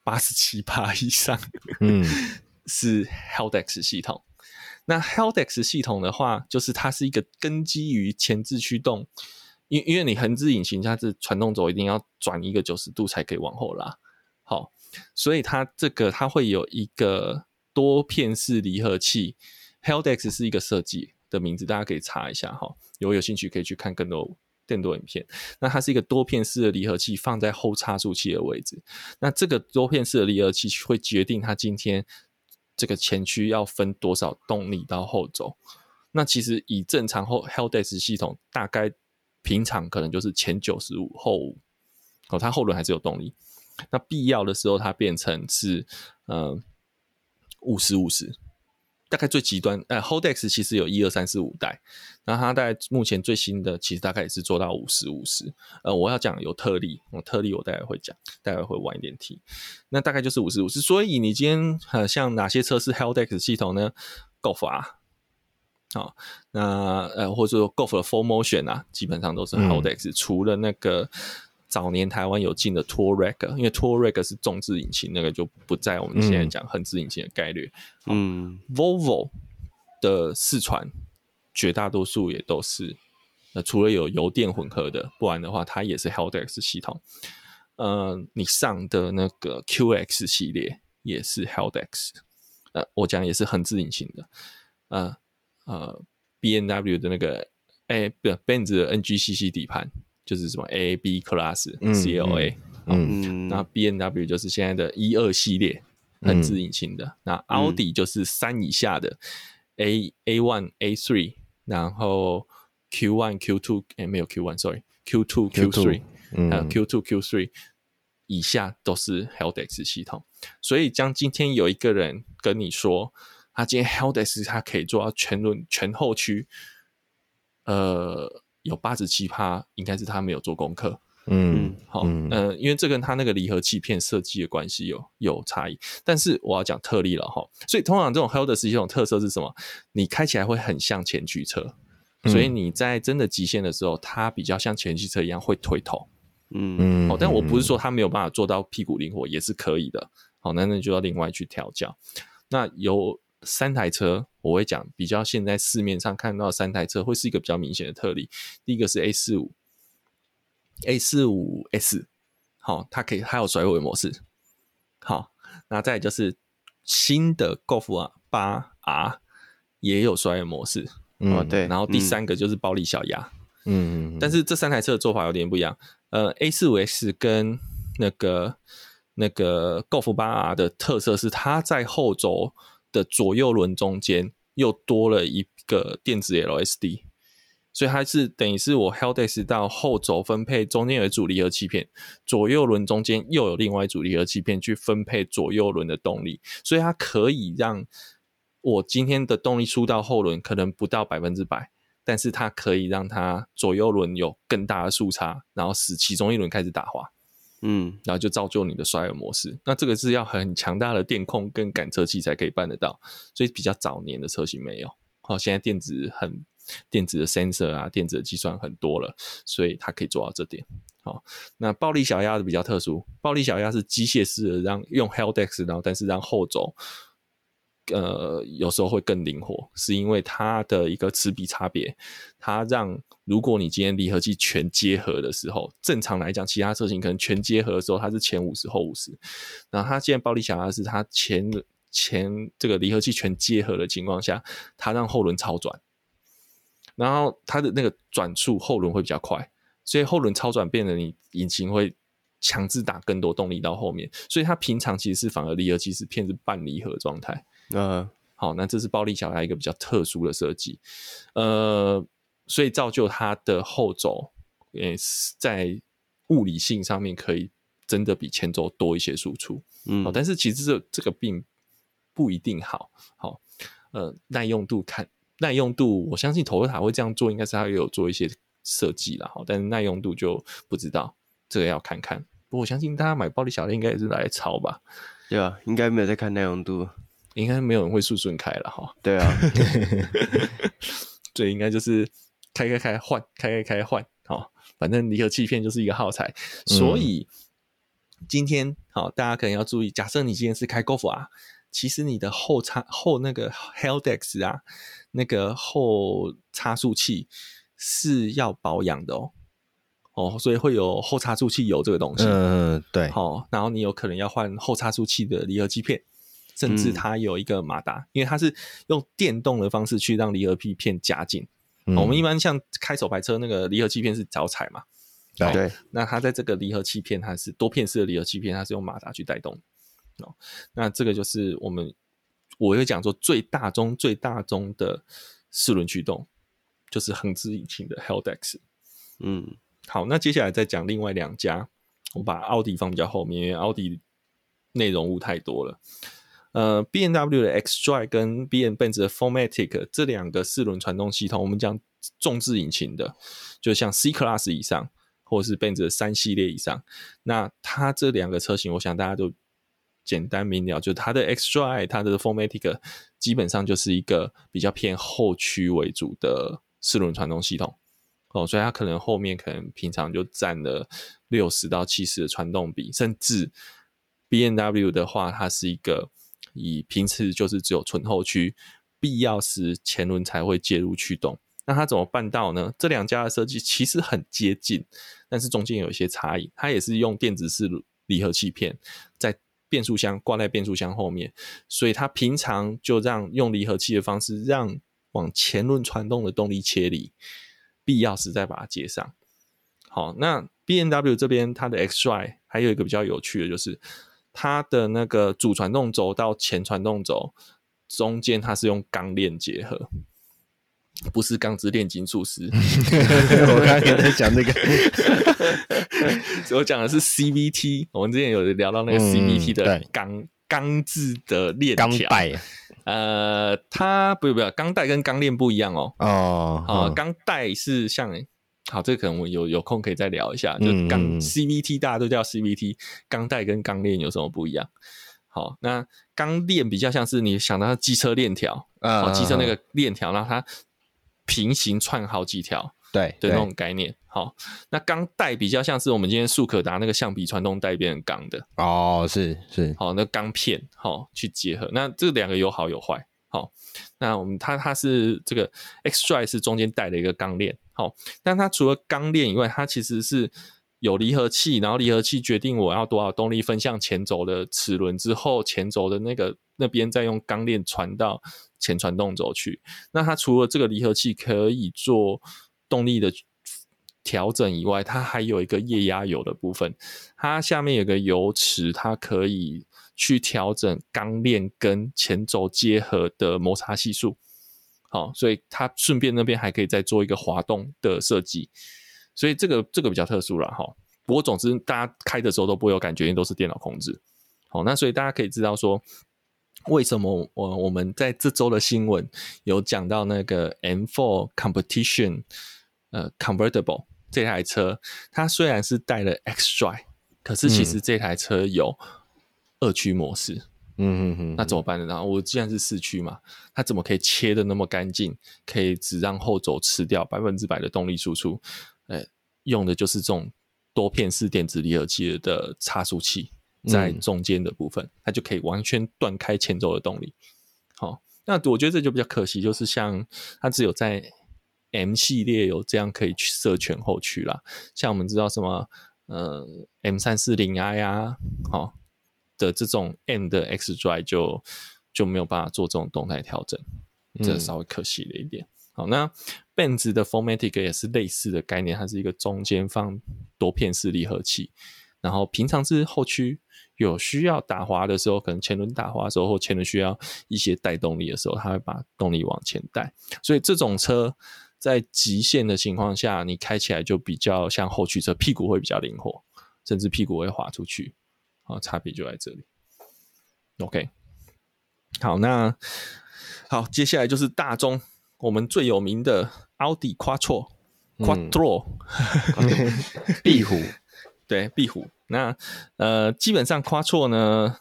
[SPEAKER 3] 八十七趴以上，嗯，是 Heldex 系统。那 Haldex 系统的话，就是它是一个根基于前置驱动因因为你横置引擎它是传动轴一定要转一个九十度才可以往后拉，好，所以它这个它会有一个多片式离合器，Heldex 是一个设计的名字，大家可以查一下哈，有有兴趣可以去看更多更多影片。那它是一个多片式的离合器放在后差速器的位置，那这个多片式的离合器会决定它今天这个前驱要分多少动力到后轴。那其实以正常后 Heldex 系统大概。平常可能就是前九十五后五，哦，它后轮还是有动力。那必要的时候，它变成是呃五十五十，大概最极端。呃，Holdex 其实有一二三四五代，那它在目前最新的其实大概也是做到五十五十。呃，我要讲有特例，我特例我待会会讲，待会会晚一点提。那大概就是五十五十。所以你今天呃像哪些车是 Haldex 系统呢？Golf R。好，那呃，或者说 Golf 的 Full Motion 啊，基本上都是 Haldex，、嗯、除了那个早年台湾有进的 Touareg，因为 Touareg 是重置引擎，那个就不在我们现在讲横置引擎的概率。嗯，Volvo 的四传绝大多数也都是，呃，除了有油电混合的，不然的话它也是 Haldex 系统。呃，你上的那个 QX 系列也是 Haldex，呃，我讲也是横置引擎的，呃。呃 B N W 的那个，哎、欸，不，Benz 的 NGCC 底盘就是什么 AAB Class CLA，嗯，那 B N W 就是现在的一二系列横置引擎的，嗯、那奥迪就是三以下的 A A one A three，然后 Q one Q two，哎，没有 Q one，sorry，Q two Q three，还有 Q two Q three 以下都是 Heldex 系统，所以将今天有一个人跟你说。他今天 Heldes 他可以做到全轮全后驱，呃，有八十七趴，应该是他没有做功课。嗯，好，嗯、呃，因为这跟他那个离合器片设计的关系有有差异。但是我要讲特例了哈，所以通常这种 Haldex 这种特色是什么？你开起来会很像前驱车，所以你在真的极限的时候，它比较像前驱车一样会推头。嗯，好，但我不是说它没有办法做到屁股灵活，也是可以的。好，那那就要另外去调教。那有。三台车，我会讲比较现在市面上看到三台车会是一个比较明显的特例。第一个是 A 四五，A 四五 S，好，它可以它有甩尾模式。好，那再就是新的 Golf 八 R 也有甩尾模式。嗯，对。然后第三个就是暴力小鸭。嗯，但是这三台车的做法有点不一样。呃，A 四五 S 跟那个那个 Golf 八 R 的特色是它在后轴。的左右轮中间又多了一个电子 LSD，所以它是等于是我 Haldex 到后轴分配中间有一组离合器片，左右轮中间又有另外一组离合器片去分配左右轮的动力，所以它可以让我今天的动力输到后轮可能不到百分之百，但是它可以让它左右轮有更大的速差，然后使其中一轮开始打滑。嗯，然后就造就你的甩尾模式。那这个是要很强大的电控跟感测器才可以办得到，所以比较早年的车型没有。好，现在电子很电子的 sensor 啊，电子的计算很多了，所以它可以做到这点。好，那暴力小鸭的比较特殊，暴力小鸭是机械式的让用 Heldex，然后但是让后轴。呃，有时候会更灵活，是因为它的一个齿比差别，它让如果你今天离合器全结合的时候，正常来讲，其他车型可能全结合的时候，它是前五十后五十，然后它现在暴力小鸭是它前前这个离合器全结合的情况下，它让后轮超转，然后它的那个转速后轮会比较快，所以后轮超转变得你引擎会强制打更多动力到后面，所以它平常其实是反而离合器是偏是半离合状态。呃，好，那这是暴力小鸭一个比较特殊的设计，呃，所以造就它的后轴，也是在物理性上面可以真的比前轴多一些输出，嗯，好，但是其实这这个并不一定好，好，呃，耐用度看耐用度，我相信 Toyota 会这样做，应该是它也有做一些设计了，好，但是耐用度就不知道，这个要看看。不过我相信大家买暴力小鸭应该也是来炒吧，
[SPEAKER 1] 对啊？应该没有在看耐用度。
[SPEAKER 3] 应该没有人会速顺开了哈。
[SPEAKER 1] 对啊，
[SPEAKER 3] 所以应该就是开开开换，开开开换，好，反正离合器片就是一个耗材。所以今天好，大家可能要注意，假设你今天是开 Golf 啊，其实你的后差后那个 Heldex 啊，那个后差速器是要保养的哦。哦，所以会有后差速器油这个东西。
[SPEAKER 2] 嗯，对。
[SPEAKER 3] 好，然后你有可能要换后差速器的离合器片，甚至它有一个马达，嗯、因为它是用电动的方式去让离合器片夹紧。嗯、我们一般像开手排车那个离合器片是脚踩嘛，
[SPEAKER 2] 对对。
[SPEAKER 3] 那它在这个离合器片，它是多片式的离合器片，它是用马达去带动。哦，那这个就是我们我会讲说最大宗、最大宗的四轮驱动，就是横置引擎的 Heldex。嗯。好，那接下来再讲另外两家，我把奥迪放比较后面，因为奥迪内容物太多了。呃，BMW 的 xDrive 跟 B N Benz 的 Formatic 这两个四轮传动系统，我们讲重置引擎的，就像 C Class 以上，或者是 Benz 的三系列以上，那它这两个车型，我想大家都简单明了，就它的 xDrive、它的 Formatic 基本上就是一个比较偏后驱为主的四轮传动系统。哦，所以它可能后面可能平常就占了六十到七十的传动比，甚至 BMW 的话，它是一个以平时就是只有纯后驱，必要时前轮才会介入驱动。那它怎么办到呢？这两家的设计其实很接近，但是中间有一些差异。它也是用电子式离合器片在变速箱挂在变速箱后面，所以它平常就让用离合器的方式让往前轮传动的动力切离。必要时再把它接上。好，那 BMW 这边它的 X Y 还有一个比较有趣的，就是它的那个主传动轴到前传动轴中间，它是用钢链结合，不是钢之炼金术师。
[SPEAKER 2] 我刚刚也在讲那个，
[SPEAKER 3] 我讲的是 CVT。我们之前有聊到那个 CVT 的钢钢制的链条。呃，它不不，钢带跟钢链不一样哦。哦，好，钢带是像，好，这个可能我有有空可以再聊一下。就钢、嗯、CVT 大家都叫 CVT，钢带跟钢链有什么不一样？好，那钢链比较像是你想到机车链条啊，机车那个链条，然后它平行串好几条，对的那种概念。好，那钢带比较像是我们今天速可达那个橡皮传动带变成钢的
[SPEAKER 2] 哦，是是，
[SPEAKER 3] 好，那钢片好去结合，那这两个有好有坏。好，那我们它它是这个 xDrive 是中间带了一个钢链，好，但它除了钢链以外，它其实是有离合器，然后离合器决定我要多少动力分向前轴的齿轮之后，前轴的那个那边再用钢链传到前传动轴去。那它除了这个离合器可以做动力的。调整以外，它还有一个液压油的部分，它下面有个油池，它可以去调整钢链跟前轴结合的摩擦系数。好，所以它顺便那边还可以再做一个滑动的设计，所以这个这个比较特殊了哈。不过总之，大家开的时候都不会有感觉，因为都是电脑控制。好，那所以大家可以知道说，为什么我我们在这周的新闻有讲到那个 M4 Competition 呃 Convertible。这台车它虽然是带了 xDrive，可是其实这台车有二驱模式。嗯嗯嗯嗯，那怎么办呢？然后我既然是四驱嘛，它怎么可以切的那么干净？可以只让后轴吃掉百分之百的动力输出？呃，用的就是这种多片式电子离合器的差速器在中间的部分，嗯、它就可以完全断开前轴的动力。好，那我觉得这就比较可惜，就是像它只有在 M 系列有这样可以去设全后驱啦，像我们知道什么呃 M 三四零 i 啊，好的这种 M 的 xDrive 就就没有办法做这种动态调整，这稍微可惜了一点。嗯、好，那 Benz 的 Formatic 也是类似的概念，它是一个中间放多片式离合器，然后平常是后驱，有需要打滑的时候，可能前轮打滑的时候或前轮需要一些带动力的时候，它会把动力往前带，所以这种车。在极限的情况下，你开起来就比较像后驱车，屁股会比较灵活，甚至屁股会滑出去，啊，差别就在这里。OK，好，那好，接下来就是大中我们最有名的奥迪 Quattro，Quattro，
[SPEAKER 2] 壁虎，
[SPEAKER 3] 对，壁虎。那呃，基本上 Quattro 呢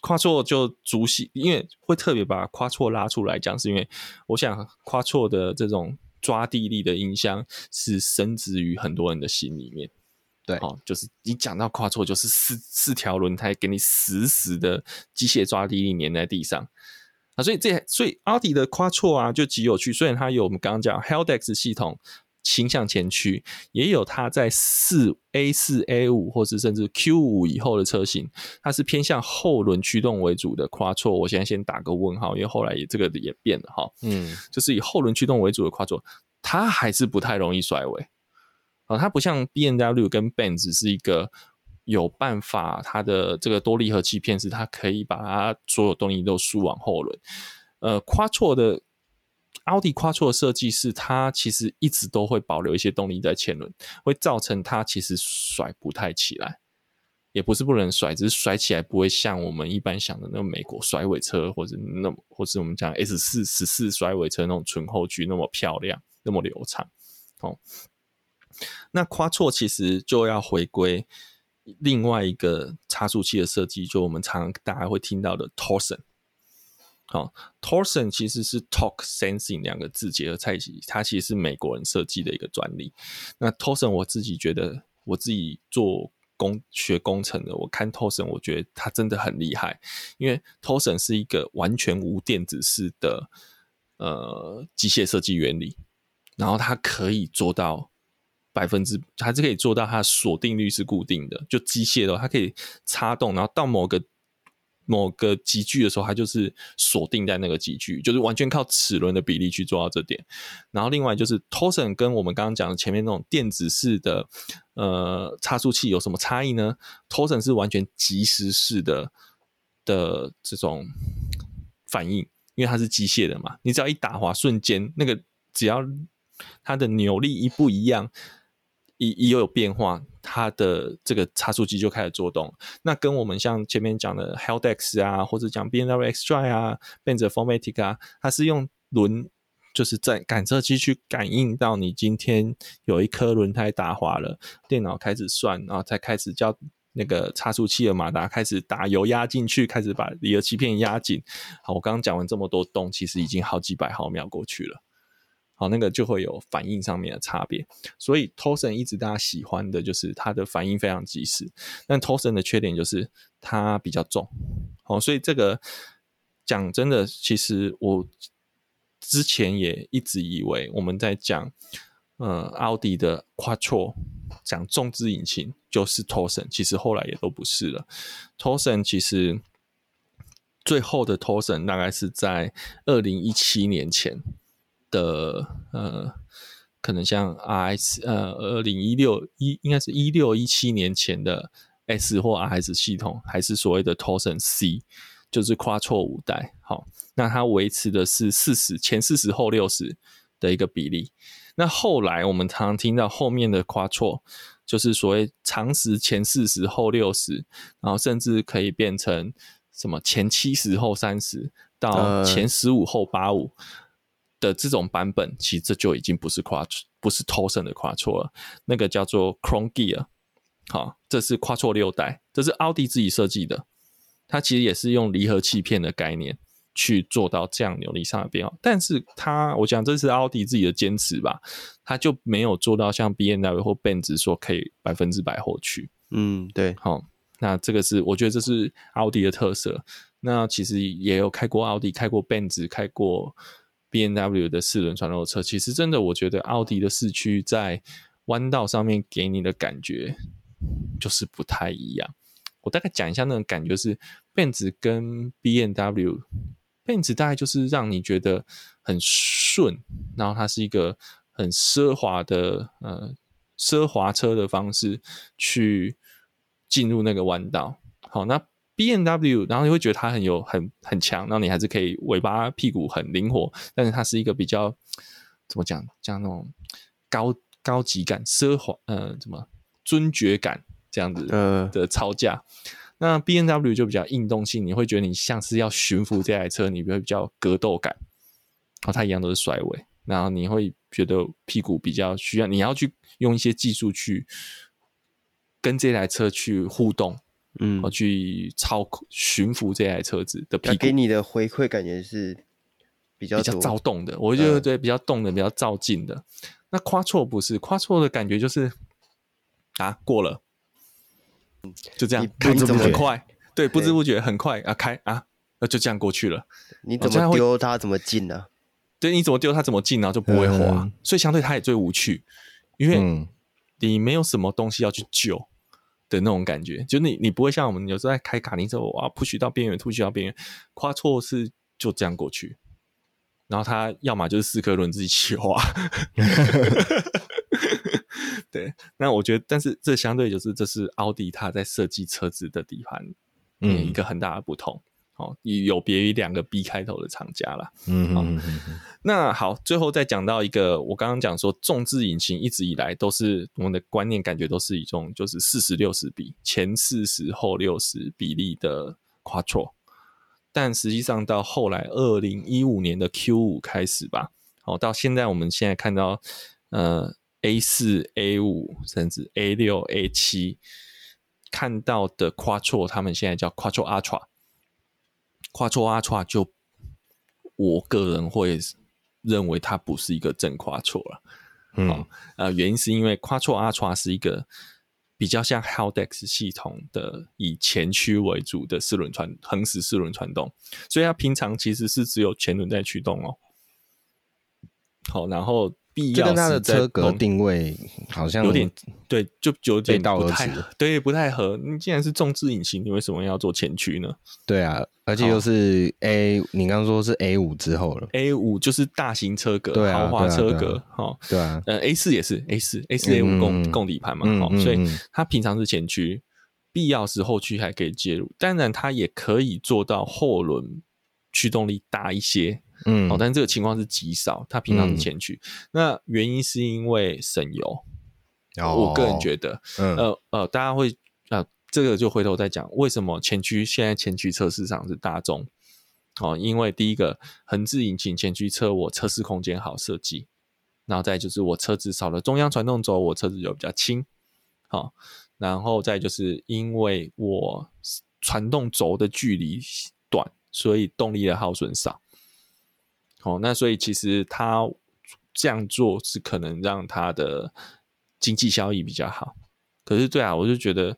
[SPEAKER 3] ，Quattro 就主系，因为会特别把 Quattro 拉出来讲，是因为我想 Quattro 的这种。抓地力的音箱是深植于很多人的心里面，对，哦，就是你讲到 Quattro，就是四四条轮胎给你死死的机械抓地力粘在地上啊，所以这所以奥迪的 Quattro 啊就极有趣，虽然它有我们刚刚讲 Heldex 系统倾向前驱，也有它在四 A 四 A 五或是甚至 Q 五以后的车型，它是偏向后轮驱动为主的 Quattro。我现在先打个问号，因为后来也这个也变了哈。嗯，就是以后轮驱动为主的 Quattro，它还是不太容易甩尾啊。它不像 B N W 跟 Benz 是一个有办法，它的这个多离合器片是它可以把它所有动力都输往后轮。呃夸错的。奥迪夸错的设计是，它其实一直都会保留一些动力在前轮，会造成它其实甩不太起来，也不是不能甩，只是甩起来不会像我们一般想的那种美国甩尾车，或者那，或是我们讲 S 四十四甩尾车那种纯后驱那么漂亮，那么流畅。哦，那夸错其实就要回归另外一个差速器的设计，就我们常常大家会听到的 Torsen。好，Torsen 其实是 Torque Sensing 两个字结合在一起，它其实是美国人设计的一个专利。那 Torsen 我自己觉得，我自己做工学工程的，我看 Torsen 我觉得它真的很厉害，因为 Torsen 是一个完全无电子式的呃机械设计原理，然后它可以做到百分之，还是可以做到它锁定率是固定的，就机械的，它可以插动，然后到某个。某个级距的时候，它就是锁定在那个级距，就是完全靠齿轮的比例去做到这点。然后另外就是 tosen 跟我们刚刚讲的前面那种电子式的呃差速器有什么差异呢 tosen 是完全即时式的的这种反应，因为它是机械的嘛，你只要一打滑，瞬间那个只要它的扭力一不一样。一一有变化，它的这个差速机就开始作动。那跟我们像前面讲的 Haldex 啊，或者讲 BMW xDrive 啊，Benz Formatic 啊，它是用轮，就是在感测器去感应到你今天有一颗轮胎打滑了，电脑开始算，然后才开始叫那个差速器的马达开始打油压进去，开始把离合器片压紧。好，我刚刚讲完这么多动，其实已经好几百毫秒过去了。好，那个就会有反应上面的差别，所以 tosen 一直大家喜欢的就是它的反应非常及时，但 tosen 的缺点就是它比较重。好，所以这个讲真的，其实我之前也一直以为我们在讲，呃，奥迪的 Quattro 讲重质引擎就是 tosen 其实后来也都不是了。tosen 其实最后的 tosen 大概是在二零一七年前。的呃，可能像 RS 呃，二零一六一应该是一六一七年前的 S 或 RS 系统，还是所谓的 Torsen C，就是 Quattro 五代。好，那它维持的是四十前四十后六十的一个比例。那后来我们常常听到后面的 Quattro，就是所谓常识前四十后六十，然后甚至可以变成什么前七十后三十到前十五后八五。呃的这种版本，其实这就已经不是 Quattro，不是 Torsen 的 Quattro 了，那个叫做 Chrome Gear。好，这是 Quattro 六代，这是奥迪自己设计的。它其实也是用离合器片的概念去做到这样扭力上的变化，但是它，我讲这是奥迪自己的坚持吧，它就没有做到像 B N W 或 Benz 说可以百分之百获取。
[SPEAKER 2] 嗯，对。
[SPEAKER 3] 好，那这个是我觉得这是奥迪的特色。那其实也有开过奥迪，开过 Benz，开过。BMW 的四轮传动车，其实真的，我觉得奥迪的四驱在弯道上面给你的感觉就是不太一样。我大概讲一下那种感觉是，Benz 跟 BMW，Benz 大概就是让你觉得很顺，然后它是一个很奢华的呃奢华车的方式去进入那个弯道。好，那。B M W，然后你会觉得它很有很很强，然后你还是可以尾巴屁股很灵活，但是它是一个比较怎么讲，像那种高高级感、奢华呃，怎么尊爵感这样子的操驾。呃、那 B M W 就比较运动性，你会觉得你像是要驯服这台车，你会比较格斗感。然后它一样都是甩尾，然后你会觉得屁股比较需要，你要去用一些技术去跟这台车去互动。嗯，我去操控、驯服这台车子的屁股，
[SPEAKER 2] 给你的回馈感觉是比较
[SPEAKER 3] 比较躁动的。我觉得对，比较动的、比较躁进的。那 Quattro 不是 Quattro 的感觉就是啊，过了，就这样，不知不觉很快，对，不知不觉很快啊，开啊，那就这样过去了。
[SPEAKER 2] 你怎么丢它怎么进呢？
[SPEAKER 3] 对，你怎么丢它怎么进，然后就不会滑，
[SPEAKER 2] 嗯、
[SPEAKER 3] 所以相对它也最无趣，因为你没有什么东西要去救的那种感觉，就你你不会像我们有时候在开卡丁车，哇，push 到边缘，push 到边缘，跨错是就这样过去，然后他要么就是四颗轮子一起滑。对，那我觉得，但是这相对就是这是奥迪它在设计车子的底盘，嗯，一个很大的不同。哦，有别于两个 B 开头的厂家啦。嗯嗯嗯。那好，最后再讲到一个，我刚刚讲说，众志引擎一直以来都是我们的观念，感觉都是一种就是四十六十比，前四十后六十比例的 Quattro。但实际上到后来二零一五年的 Q 五开始吧，哦，到现在我们现在看到，呃，A 四、A 五甚至 A 六、A 七看到的 Quattro，他们现在叫 Quattro Ultra。Quattro Ultra 就，我个人会认为它不是一个正 Quattro 了。嗯，哦，呃，原因是因为 Quattro Ultra 是一个比较像 Haldex 系统的以前驱为主的四轮传横时四轮传动，所以它平常其实是只有前轮在驱动哦。好，然后。必要
[SPEAKER 2] 跟它的车格定位好像
[SPEAKER 3] 有点对，就有点
[SPEAKER 2] 背道而驰，
[SPEAKER 3] 对，不太合。你既然是重置引擎，你为什么要做前驱呢？
[SPEAKER 2] 对啊，而且又是 A，你刚刚说是 A 五之后了
[SPEAKER 3] ，A 五就是大型车格，豪华车格，哈，
[SPEAKER 2] 对啊，
[SPEAKER 3] 呃，A 四也是 A 四，A 四 A 五共共底盘嘛，好、嗯，所以它平常是前驱，必要时后驱还可以介入，当然它也可以做到后轮驱动力大一些。嗯，哦，但这个情况是极少，他平常是前驱，嗯，那原因是因为省油，哦。我个人觉得，嗯、呃呃，大家会呃，这个就回头再讲，为什么前驱现在前驱车市场是大众？哦，因为第一个横置引擎前驱车，我测试空间好设计，然后再就是我车子少了中央传动轴，我车子就比较轻，好，哦，然后再就是因为我传动轴的距离短，所以动力的耗损少。哦，那所以其实他这样做是可能让他的经济效益比较好。可是，对啊，我就觉得，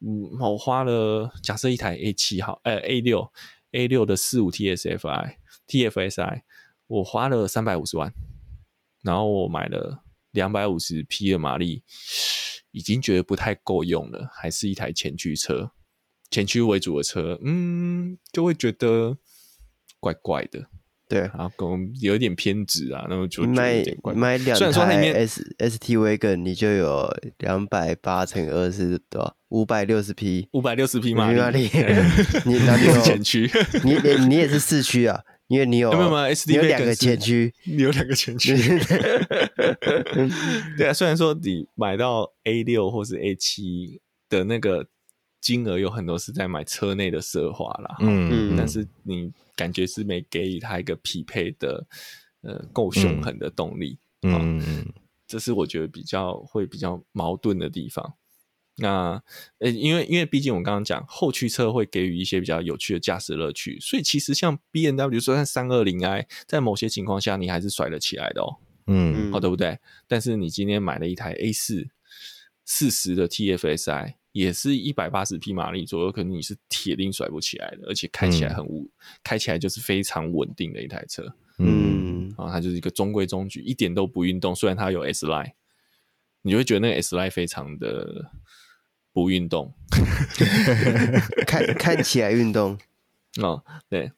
[SPEAKER 3] 嗯，我花了假设一台 A 七好，呃，A 六 A 六的四五 TSFI TFSI，我花了三百五十万，然后我买了两百五十匹的马力，已经觉得不太够用了，还是一台前驱车，前驱为主的车，嗯，就会觉得怪怪的。
[SPEAKER 1] 对，
[SPEAKER 3] 然后可能有一点偏执啊，那么就
[SPEAKER 1] 买买两台 S S T Wagon，你就有两百八乘二是多少？五百六十匹，
[SPEAKER 3] 五百六十匹马力。
[SPEAKER 1] 你哪里有
[SPEAKER 3] 前驱？
[SPEAKER 1] 你你你也是四驱啊？因为你有
[SPEAKER 3] 没有吗？S D
[SPEAKER 1] 有两个前驱，
[SPEAKER 3] 你有两个前驱。对啊，虽然说你买到 A 六或是 A 七的那个。金额有很多是在买车内的奢华啦，嗯，但是你感觉是没给予它一个匹配的，呃，够凶狠的动力，嗯嗯，这是我觉得比较会比较矛盾的地方。那呃，因为因为毕竟我们刚刚讲后驱车会给予一些比较有趣的驾驶乐趣，所以其实像 B N W 说像三二零 i，在某些情况下你还是甩得起来的哦，嗯，好，对不对？但是你今天买了一台 A 四四十的 TFSI。也是一百八十匹马力左右，可能你是铁定甩不起来的，而且开起来很稳、嗯，开起来就是非常稳定的一台车。嗯，啊，它就是一个中规中矩，一点都不运动。虽然它有 S Line，你就会觉得那个 S Line 非常的不运动，
[SPEAKER 1] 看看起来运动。
[SPEAKER 3] 哦，对，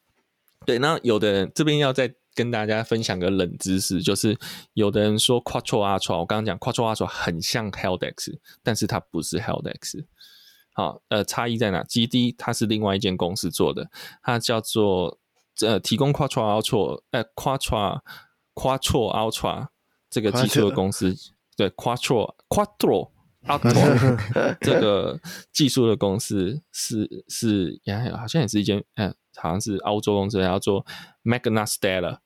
[SPEAKER 3] 对，那有的人这边要在。跟大家分享个冷知识，就是有的人说 Quattro Ultra，我刚刚讲 Quattro Ultra 很像 Heldex，但是它不是 Heldex。好，呃，差异在哪？GD 它是另外一间公司做的，它叫做呃提供 Quattro Ultra，呃 Quattro Quattro Ultra 这个技术的公司，对 Quattro Quattro Ultra 这个技术的公司是是也好像也是一间，嗯、呃，好像是欧洲公司，叫做 Magna Stella。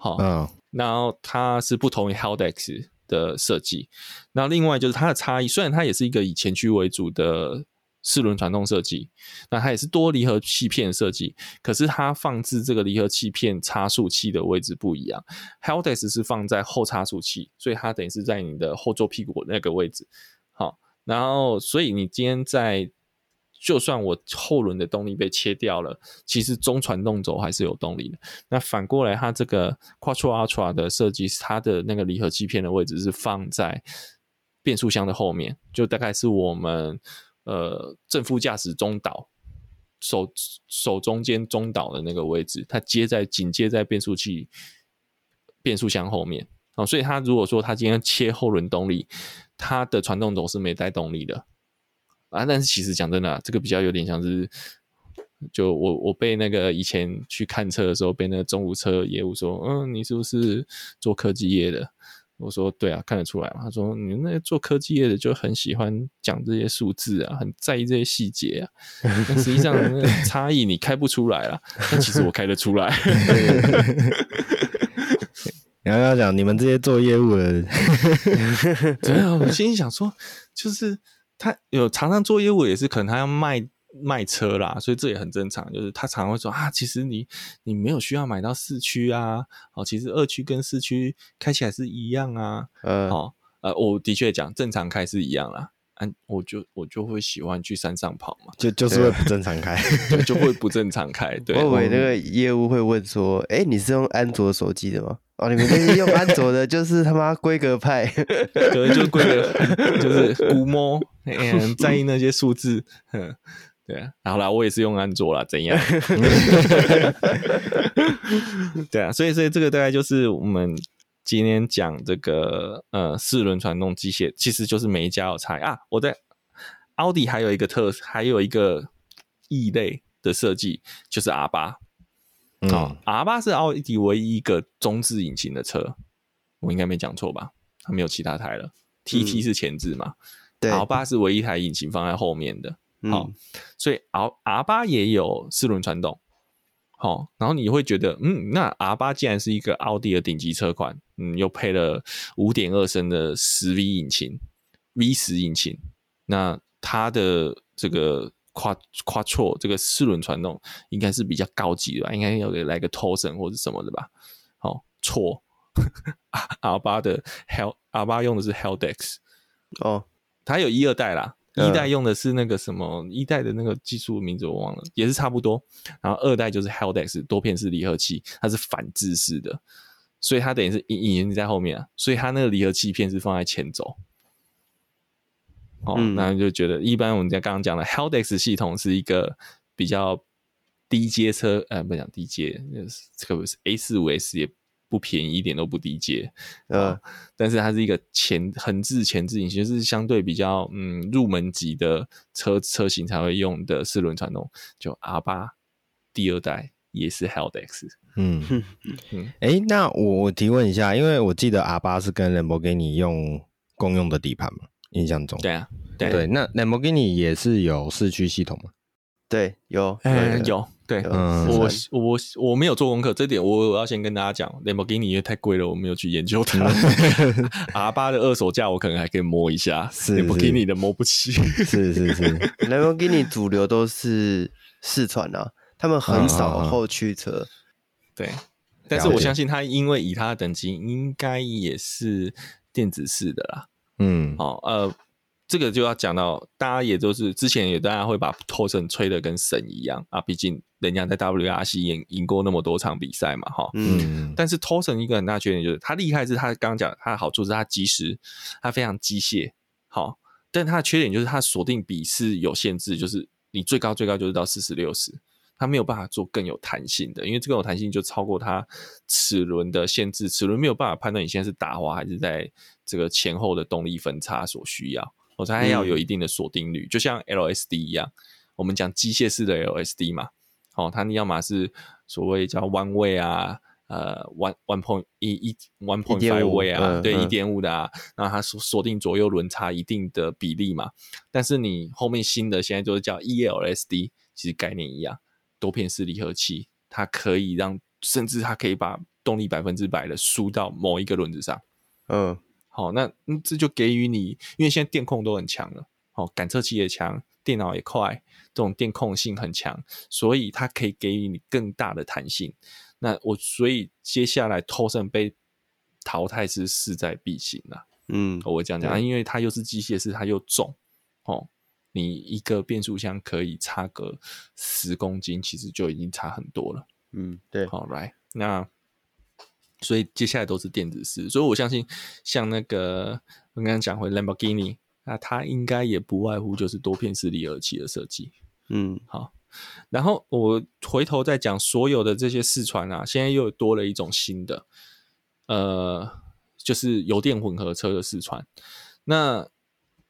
[SPEAKER 3] 好，嗯，然后它是不同于 Haldex 的设计。那另外就是它的差异，虽然它也是一个以前驱为主的四轮传动设计，那它也是多离合器片设计，可是它放置这个离合器片差速器的位置不一样。Haldex 是放在后差速器，所以它等于是在你的后座屁股那个位置。好，然后所以你今天在就算我后轮的动力被切掉了，其实中传动轴还是有动力的。那反过来，它这个 Quattro Ultra 的设计，它的那个离合器片的位置是放在变速箱的后面，就大概是我们呃正副驾驶中岛手手中间中岛的那个位置，它接在紧接在变速器变速箱后面。哦，所以它如果说它今天切后轮动力，它的传动轴是没带动力的啊。但是其实讲真的，这个比较有点像是，就我我被那个以前去看车的时候，被那个中古车业务说，嗯，你是不是做科技业的？我说对啊，看得出来嘛。他说你那个做科技业的就很喜欢讲这些数字啊，很在意这些细节啊。但实际上那差异你开不出来啊，但其实我开得出来。
[SPEAKER 2] 然后要讲你们这些做业务的，
[SPEAKER 3] 对啊，我心里想说，就是他有常常做业务，也是可能他要卖卖车啦，所以这也很正常。就是他常常会说啊，其实你你没有需要买到四驱啊，哦，其实二驱跟四驱开起来是一样啊，呃，好，呃，我的确讲正常开是一样啦。嗯，我就我就会喜欢去山上跑嘛，
[SPEAKER 2] 就 就是会不正常开，
[SPEAKER 3] 就就会不正常开。对，
[SPEAKER 1] 我以为那个业务会问说，哎，你是用安卓手机的吗？哦，你们那些用安卓的，就是他妈规格派，
[SPEAKER 3] 可能，就是规格，就是估摸，嗯在意那些数字，对啊。好啦，我也是用安卓啦，怎样？对啊，所以所以这个大概就是我们。今天讲这个呃四轮传动机械，其实就是每一家有差啊。我在奥迪还有一个特，还有一个异类的设计，就是 R 八。嗯，R 八是奥迪唯一一个中置引擎的车，我应该没讲错吧？它没有其他台了。TT 是前置嘛？对，R 八是唯一一台引擎放在后面的。好，所以 R R 八也有四轮传动。好，然后你会觉得，嗯，那 R 八既然是一个奥迪的顶级车款，嗯，又配了五点二升的十 V 引擎，V 十引擎，那它的这个 Quattro 这个四轮传动应该是比较高级的吧？应该要给来个 Torsen 或者什么的吧？好，错，R 八的 Hell R 八用的是 Hel DEX 哦，它有一二代啦。一代用的是那个什么？一代的那个技术名字我忘了，也是差不多。然后二代就是 Haldex 多片式离合器，它是反制式的，所以它等于是引引擎在后面啊，所以它那个离合器片是放在前轴。哦，嗯、那就觉得一般我们在刚刚讲的 Haldex 系统是一个比较低阶车，呃，不讲低阶，这个不是 A 四五 S 也。不便宜，一点都不低阶，呃，但是它是一个前横置前置引擎，就是相对比较嗯入门级的车车型才会用的四轮传动，就 R 八第二代也是 Haldex，
[SPEAKER 2] 嗯。嗯，哎、欸，那我我提问一下，因为我记得 R 八是跟兰博基尼用共用的底盘嘛，印象中，
[SPEAKER 3] 对啊，对，
[SPEAKER 2] 对，那兰博基尼也是有四驱系统吗？
[SPEAKER 1] 对，有，
[SPEAKER 3] 嗯，有，对，嗯，我我我没有做功课，这点我我要先跟大家讲，Lamborghini 因为太贵了，我没有去研究它。R 八的二手价我可能还可以摸一下，Lamborghini 的摸不起。
[SPEAKER 2] 是是是，
[SPEAKER 1] Lamborghini 主流都是四传啊，他们很少后驱车。
[SPEAKER 3] 对，但是我相信他，因为以他的等级，应该也是电子式的啦。嗯，哦，呃。这个就要讲到，大家也都是之前也大家会把 Torsen 吹的跟神一样啊，毕竟人家在 WRC 赢赢过那么多场比赛嘛，哈。嗯。但是 Torsen 一个很大缺点就是，它厉害是它刚刚讲它的好处是它及时，它非常机械，好。但它的缺点就是它锁定比是有限制，就是你最高最高就是到四十六十，它没有办法做更有弹性的，因为这个有弹性就超过它齿轮的限制，齿轮没有办法判断你现在是打滑还是在这个前后的动力分差所需要。我猜要有一定的锁定率，嗯、就像 LSD 一样，我们讲机械式的 LSD 嘛，哦，它要么是所谓叫 one way 啊，呃，one one point 一一 one point five way 啊，嗯、对，一点五的啊，那它锁锁定左右轮差一定的比例嘛，但是你后面新的现在就是叫 ELSD，其实概念一样，多片式离合器，它可以让甚至它可以把动力百分之百的输到某一个轮子上，嗯。好，那这就给予你，因为现在电控都很强了，好，感测器也强，电脑也快，这种电控性很强，所以它可以给予你更大的弹性。那我所以接下来 Torsen 被淘汰是势在必行了。嗯，我会这样讲，因为它又是机械式，它又重，哦，你一个变速箱可以差个十公斤，其实就已经差很多了。
[SPEAKER 1] 嗯，对。
[SPEAKER 3] 好来，那所以接下来都是电子式，所以我相信像那个我刚刚讲回 Lamborghini，那它应该也不外乎就是多片式离合器的设计。
[SPEAKER 1] 嗯，
[SPEAKER 3] 好。然后我回头再讲所有的这些四传啊，现在又多了一种新的，呃，就是油电混合车的四传。那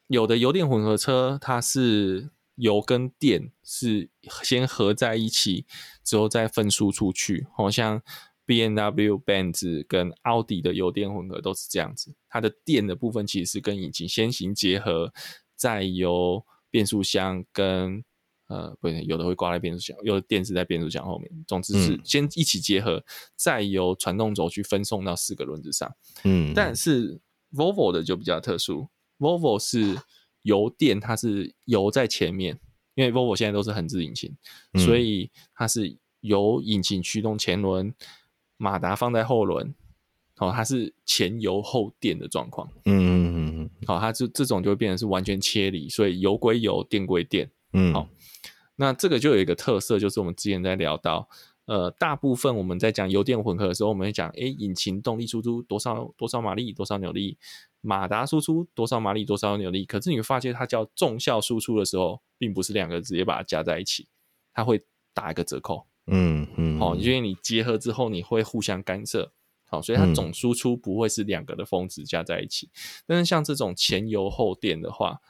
[SPEAKER 3] 有的油电混合车，它是油跟电是先合在一起，之后再分输出去。好像 BMW、Benz 跟奥迪的油电混合都是这样子，它的电的部分其实是跟引擎先行结合，再由变速箱跟呃，不对，有的会挂在变速箱，有的电是在变速箱后面。总之是先一起结合，嗯、再由传动轴去分送到四个轮子上。
[SPEAKER 2] 嗯，
[SPEAKER 3] 但是 Volvo 的就比较特殊，Volvo 是油电，它是油在前面，因为 Volvo 现在都是横置引擎，嗯、所以它是由引擎驱动前轮，马达放在后轮，哦，它是前油后电的状况。
[SPEAKER 2] 嗯嗯嗯嗯，
[SPEAKER 3] 好，它就这种就会变成是完全切离，所以油归油，电归电。
[SPEAKER 2] 嗯，
[SPEAKER 3] 好。那这个就有一个特色，就是我们之前在聊到，呃，大部分我们在讲油电混合的时候，我们会讲，诶，引擎动力输出多少多少马力，多少扭力，马达输出多少马力，多少扭力。可是你会发现，它叫重效输出的时候，并不是两个直接把它加在一起，它会打一个折扣。
[SPEAKER 2] 嗯嗯，
[SPEAKER 3] 好、哦，因为你结合之后，你会互相干涉，好、哦，所以它总输出不会是两个的峰值加在一起。嗯、但是像这种前油后电的话，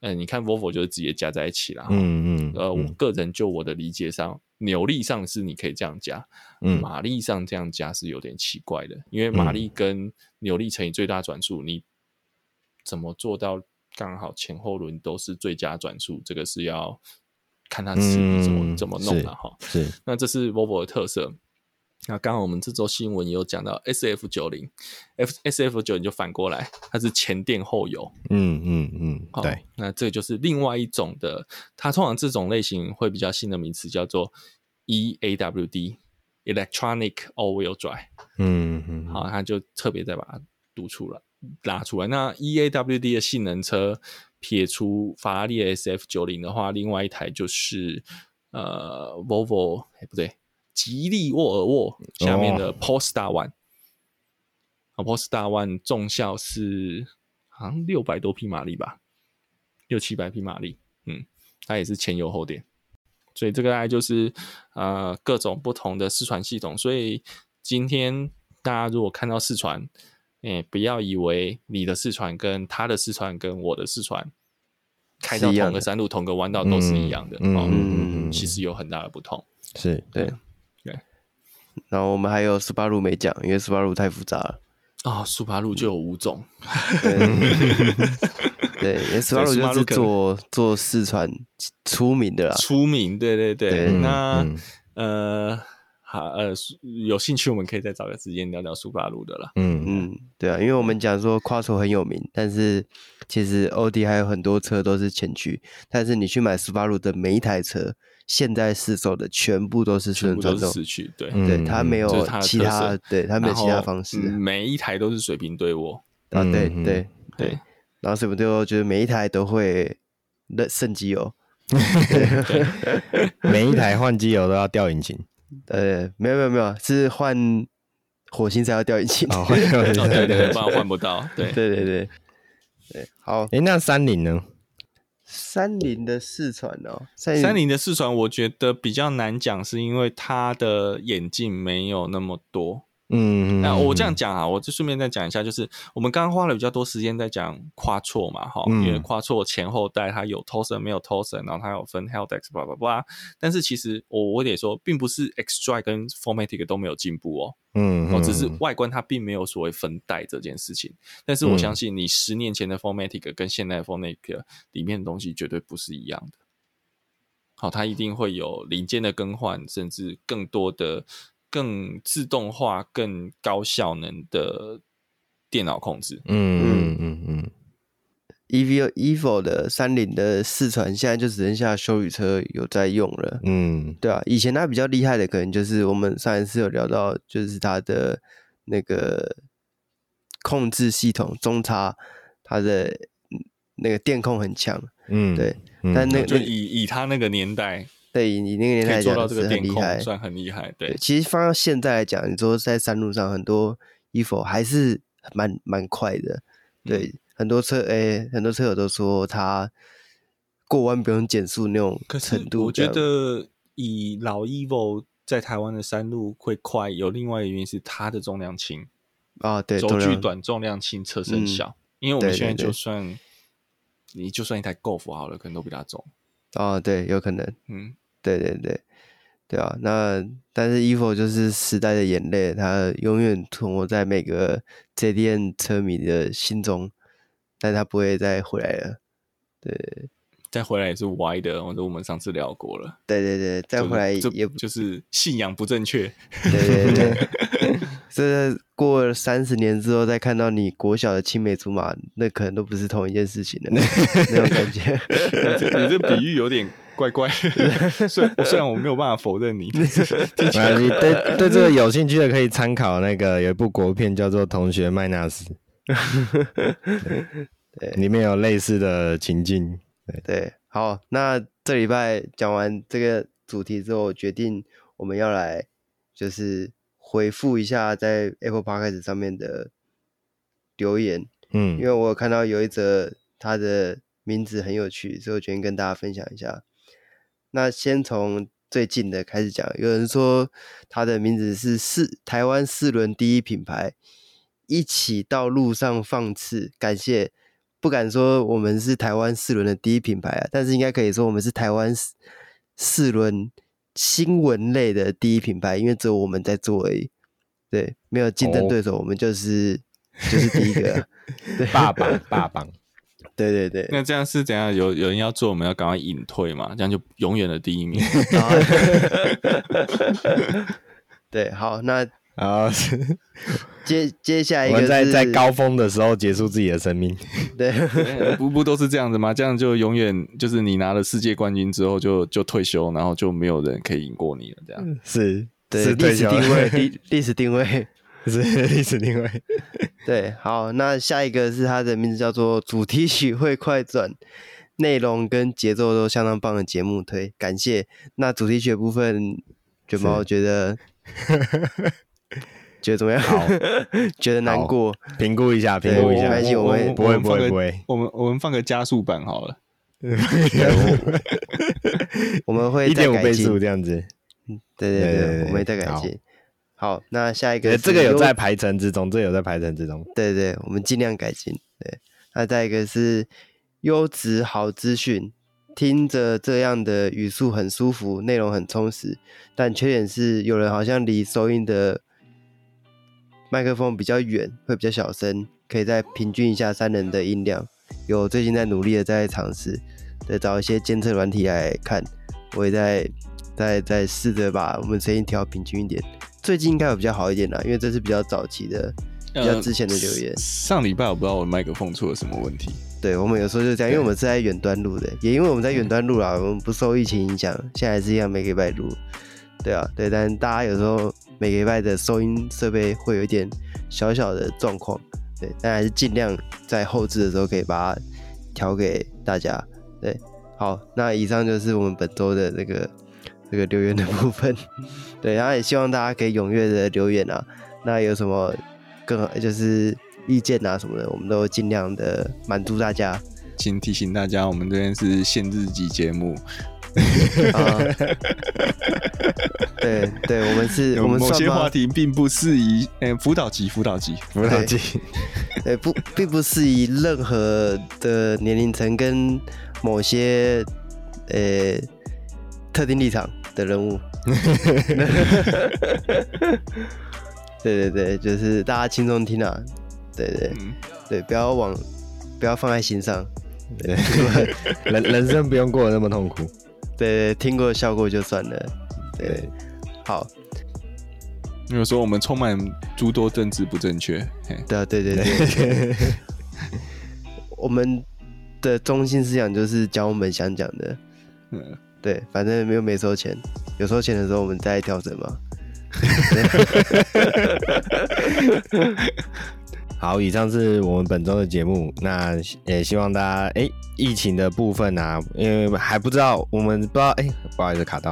[SPEAKER 3] 嗯、呃，你看 Volvo 就是直接加在一起了，
[SPEAKER 2] 嗯嗯，
[SPEAKER 3] 呃，我个人就我的理解上，扭力上是你可以这样加，嗯，马力上这样加是有点奇怪的，因为马力跟扭力乘以最大转速，你怎么做到刚好前后轮都是最佳转速？这个是要看它是怎么怎么弄的哈。
[SPEAKER 2] 是，
[SPEAKER 3] 那这是 Volvo 的特色。那刚好我们这周新闻也有讲到 S F 九零，F S F 九零就反过来，它是前电后油。
[SPEAKER 2] 嗯嗯嗯，
[SPEAKER 3] 好
[SPEAKER 2] 对。
[SPEAKER 3] 那这就是另外一种的，它通常这种类型会比较新的名词叫做 E A W D，Electronic All-Wheel Drive。
[SPEAKER 2] 嗯嗯，
[SPEAKER 3] 好，它就特别再把它读出来，拉出来。那 E A W D 的性能车，撇除法拉利 S F 九零的话，另外一台就是呃 Volvo，哎不对。吉利沃尔沃下面的 Polestar One，啊，Polestar One 重效是好像六百多匹马力吧，六七百匹马力，嗯，它也是前油后电，所以这个大概就是呃各种不同的试传系统。所以今天大家如果看到试传，哎、欸，不要以为你的四川跟他的四川跟我的四川开到同个山路、同个弯道都是一样的，嗯嗯嗯，其实有很大的不同，
[SPEAKER 2] 是对。
[SPEAKER 1] 然后我们还有斯巴鲁没讲，因为斯巴鲁太复杂了
[SPEAKER 3] 啊。斯巴鲁就有五种，
[SPEAKER 1] 对，因为斯巴鲁就是做做四川出名的啦，
[SPEAKER 3] 出名，对对对。
[SPEAKER 1] 对
[SPEAKER 3] 那、嗯、呃，好呃，有兴趣我们可以再找个时间聊聊苏巴鲁的啦。
[SPEAKER 2] 嗯。
[SPEAKER 1] 嗯，对啊，因为我们讲说 Quattro 很有名，但是其实欧迪还有很多车都是前驱，但是你去买斯巴鲁的每一台车。现在市售的全部都是四轮传动，
[SPEAKER 3] 四驱，对，
[SPEAKER 1] 对，它没有其他，对，它没有其他方式，
[SPEAKER 3] 每一台都是水平对卧，
[SPEAKER 1] 啊，对对对，然后水平对卧就是每一台都会那剩机油，
[SPEAKER 2] 每一台换机油都要掉引擎，
[SPEAKER 1] 呃，没有没有没有，是换火星才要掉引擎，
[SPEAKER 3] 哦，对对，不然换不到，对
[SPEAKER 1] 对对对，对，好，
[SPEAKER 2] 诶，那三菱呢？
[SPEAKER 1] 三菱的四传哦，
[SPEAKER 3] 三菱的四传，我觉得比较难讲，是因为它的眼镜没有那么多。
[SPEAKER 2] 嗯，
[SPEAKER 3] 那我这样讲啊，我就顺便再讲一下，就是我们刚刚花了比较多时间在讲 Quattro 嘛，哈、嗯，因为 Quattro 前后代它有 Torsen 没有 Torsen，然后它有分 heldex 叭叭叭。但是其实我我得说，并不是 X Drive 跟 Formatic 都没有进步哦，
[SPEAKER 2] 嗯，
[SPEAKER 3] 哦，只是外观它并没有所谓分代这件事情。但是我相信你十年前的 formatic 跟现在的 4MATIC 里面的东西绝对不是一样的。好，它一定会有零件的更换，甚至更多的。更自动化、更高效能的电脑控制。
[SPEAKER 2] 嗯嗯嗯嗯。
[SPEAKER 1] Evo Evo 的三菱的四传现在就只剩下修理车有在用了。
[SPEAKER 2] 嗯，
[SPEAKER 1] 对啊，以前它比较厉害的可能就是我们上一次有聊到，就是它的那个控制系统中差，它的那个电控很强。
[SPEAKER 2] 嗯，
[SPEAKER 1] 对，
[SPEAKER 2] 嗯
[SPEAKER 1] 但那
[SPEAKER 3] 就以以它那个年代
[SPEAKER 1] 对你那个年代讲是很
[SPEAKER 3] 这个电
[SPEAKER 1] 厉害
[SPEAKER 3] 控，，算很厉害。对
[SPEAKER 1] 对，，其实放到现在来讲，你说在山路上很多 Evo 还是蛮蛮快的，对，
[SPEAKER 3] 嗯
[SPEAKER 1] 很多车诶、很多车友都说他过弯不用减速那
[SPEAKER 3] 种
[SPEAKER 1] 程度
[SPEAKER 3] 我
[SPEAKER 1] 觉，
[SPEAKER 3] 得以老 Evo 在台湾的山路会快，有另外一个原因是它的重量轻，
[SPEAKER 1] 啊，对，轴
[SPEAKER 3] 距短，重量轻，车身小。因为我们现在就算你就算一台 Golf 好了，可能都比它重。
[SPEAKER 1] 哦，对，有可能，
[SPEAKER 3] 嗯，
[SPEAKER 1] 对对对，对啊，那但是 Evo 就是时代的眼泪，它永远存活在每个 JDM 车迷的心中，但它不会再回来了。对
[SPEAKER 3] 再回来也是歪的，我我们上次聊过了。
[SPEAKER 1] 对对对，再回
[SPEAKER 3] 来
[SPEAKER 1] 也不
[SPEAKER 3] 就是信仰不正确。
[SPEAKER 1] 对对对，这过了三十年之后再看到你国小的青梅竹马，那可能都不是同一件事情了那 那种感觉。
[SPEAKER 3] 你这比喻有点怪怪的，虽然虽然我没有办法否认你，
[SPEAKER 2] 对对这个有兴趣的可以参考那个有一部国片叫做《同学麦纳斯》，
[SPEAKER 1] 对
[SPEAKER 2] 里面有类似的情境。
[SPEAKER 1] 对，好，那这礼拜讲完这个主题之后，决定我们要来就是回复一下在 Apple Podcast 上面的留言，
[SPEAKER 2] 嗯
[SPEAKER 1] 因为我有看到有一则他的名字很有趣，所以我决定跟大家分享一下。那先从最近的开始讲，有人说他的名字是四台湾四轮第一品牌，一起到路上放肆，感谢。不敢说我们是台湾四轮的第一品牌啊，但是应该可以说我们是台湾四四轮新闻类的第一品牌，因为只有我们在做而已。对，没有竞争对手，
[SPEAKER 2] 哦
[SPEAKER 1] 我们就是就是第一个啊。对，
[SPEAKER 2] 霸榜霸榜，
[SPEAKER 1] 对对对。
[SPEAKER 3] 那这样是怎样？有有人要做，我们要赶快隐退嘛？这样就永远的第一名。
[SPEAKER 1] 对，好，那
[SPEAKER 2] 啊
[SPEAKER 1] 接接下来一
[SPEAKER 2] 我
[SPEAKER 1] 们个
[SPEAKER 2] 在在高峰的时候结束自己的生命。
[SPEAKER 1] 对
[SPEAKER 3] 不不都是这样子吗？这样就永远就是你拿了世界冠军之后就就退休，然后就没有人可以赢过你了。这样
[SPEAKER 2] 是对历
[SPEAKER 1] 史定位历历史定位。
[SPEAKER 2] 是历史定位。
[SPEAKER 1] 对，好，那下一个是他的名字叫做主题曲会快转，内容跟节奏都相当棒的节目推，感谢。那主题曲的部分，卷毛觉得觉得怎么样？
[SPEAKER 2] 好，
[SPEAKER 1] 觉得难过。
[SPEAKER 2] 评估一下，评估一下
[SPEAKER 1] 没关系。我们
[SPEAKER 2] 不
[SPEAKER 3] 会
[SPEAKER 2] 不会不会
[SPEAKER 3] 我们我们放个加速版好了。
[SPEAKER 1] 我们会
[SPEAKER 2] 一点五倍
[SPEAKER 1] 再改进
[SPEAKER 2] 速这样子。
[SPEAKER 1] 对对对，
[SPEAKER 2] 对对对
[SPEAKER 1] 我们会再改进。好，那下一个
[SPEAKER 2] 这个有在排程之中，这个有在排程之中。
[SPEAKER 1] 对对，我们尽量改进。对，那再一个是优质好资讯，听着这样的语速很舒服，内容很充实，但缺点是有人好像离收音的麦克风比较远，会比较小声，可以再平均一下三人的音量。有最近在努力的在尝试，对，找一些监测软体来看，我也在在在试着把我们声音调平均一点。最近应该有比较好一点啦，因为这是比较早期的。比较之前的留言
[SPEAKER 3] 呃上礼拜我不知道我麦克风出了什么问题。
[SPEAKER 1] 对，我们有时候就这样，因为我们是在远端录的，也因为我们在远端录啦，我们不受疫情影响，现在还是一样每个礼拜录。对啊，对，但大家有时候每个礼拜的收音设备会有一点小小的状况，对，但还是尽量在后置的时候可以把它调给大家。对，好，那以上就是我们本周的这个这个留言的部分。对，然后也希望大家可以踊跃的留言啊，那有什么更好就是意见啊什么的，我们都尽量的满足大家。
[SPEAKER 3] 请提醒大家，我们这边是限制级节目，
[SPEAKER 1] 啊，对对，我们是，我们
[SPEAKER 3] 某些话题并不适宜。诶、辅导级，辅导级，
[SPEAKER 2] 辅导级，
[SPEAKER 1] 对不，并不适宜任何的年龄层跟某些呃特定立场的人物。对对对，就是大家轻松听啊，对对
[SPEAKER 3] 嗯，
[SPEAKER 1] 对，不要往不要放在心上。
[SPEAKER 2] 对，人人生不用过得那么痛苦。
[SPEAKER 1] 对对，听过笑过就算了。对，好，
[SPEAKER 3] 有时候我们充满诸多政治不正确。
[SPEAKER 1] 对啊，对对对。我们的中心思想就是讲我们想讲的。
[SPEAKER 3] 嗯，
[SPEAKER 1] 对，反正没有没收钱，有收钱的时候我们再调整嘛。
[SPEAKER 2] 好，以上是我们本周的节目。那也希望大家，哎、疫情的部分啊，因为还不知道，我们不知道，哎、不好意思卡到。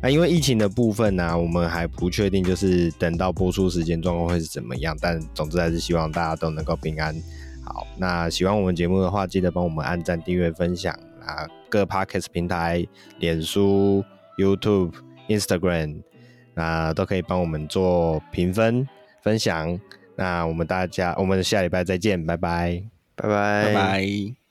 [SPEAKER 2] 啊，因为疫情的部分呢、啊，我们还不确定，就是等到播出时间状况会是怎么样。但总之还是希望大家都能够平安。好，那喜欢我们节目的话，记得帮我们按赞、订阅、分享啊，各 Podcast 平台、脸书、YouTube、Instagram，那都可以帮我们做评分、分享。那我们大家，我们下礼拜再见，拜拜，
[SPEAKER 1] 拜拜，
[SPEAKER 3] 拜拜。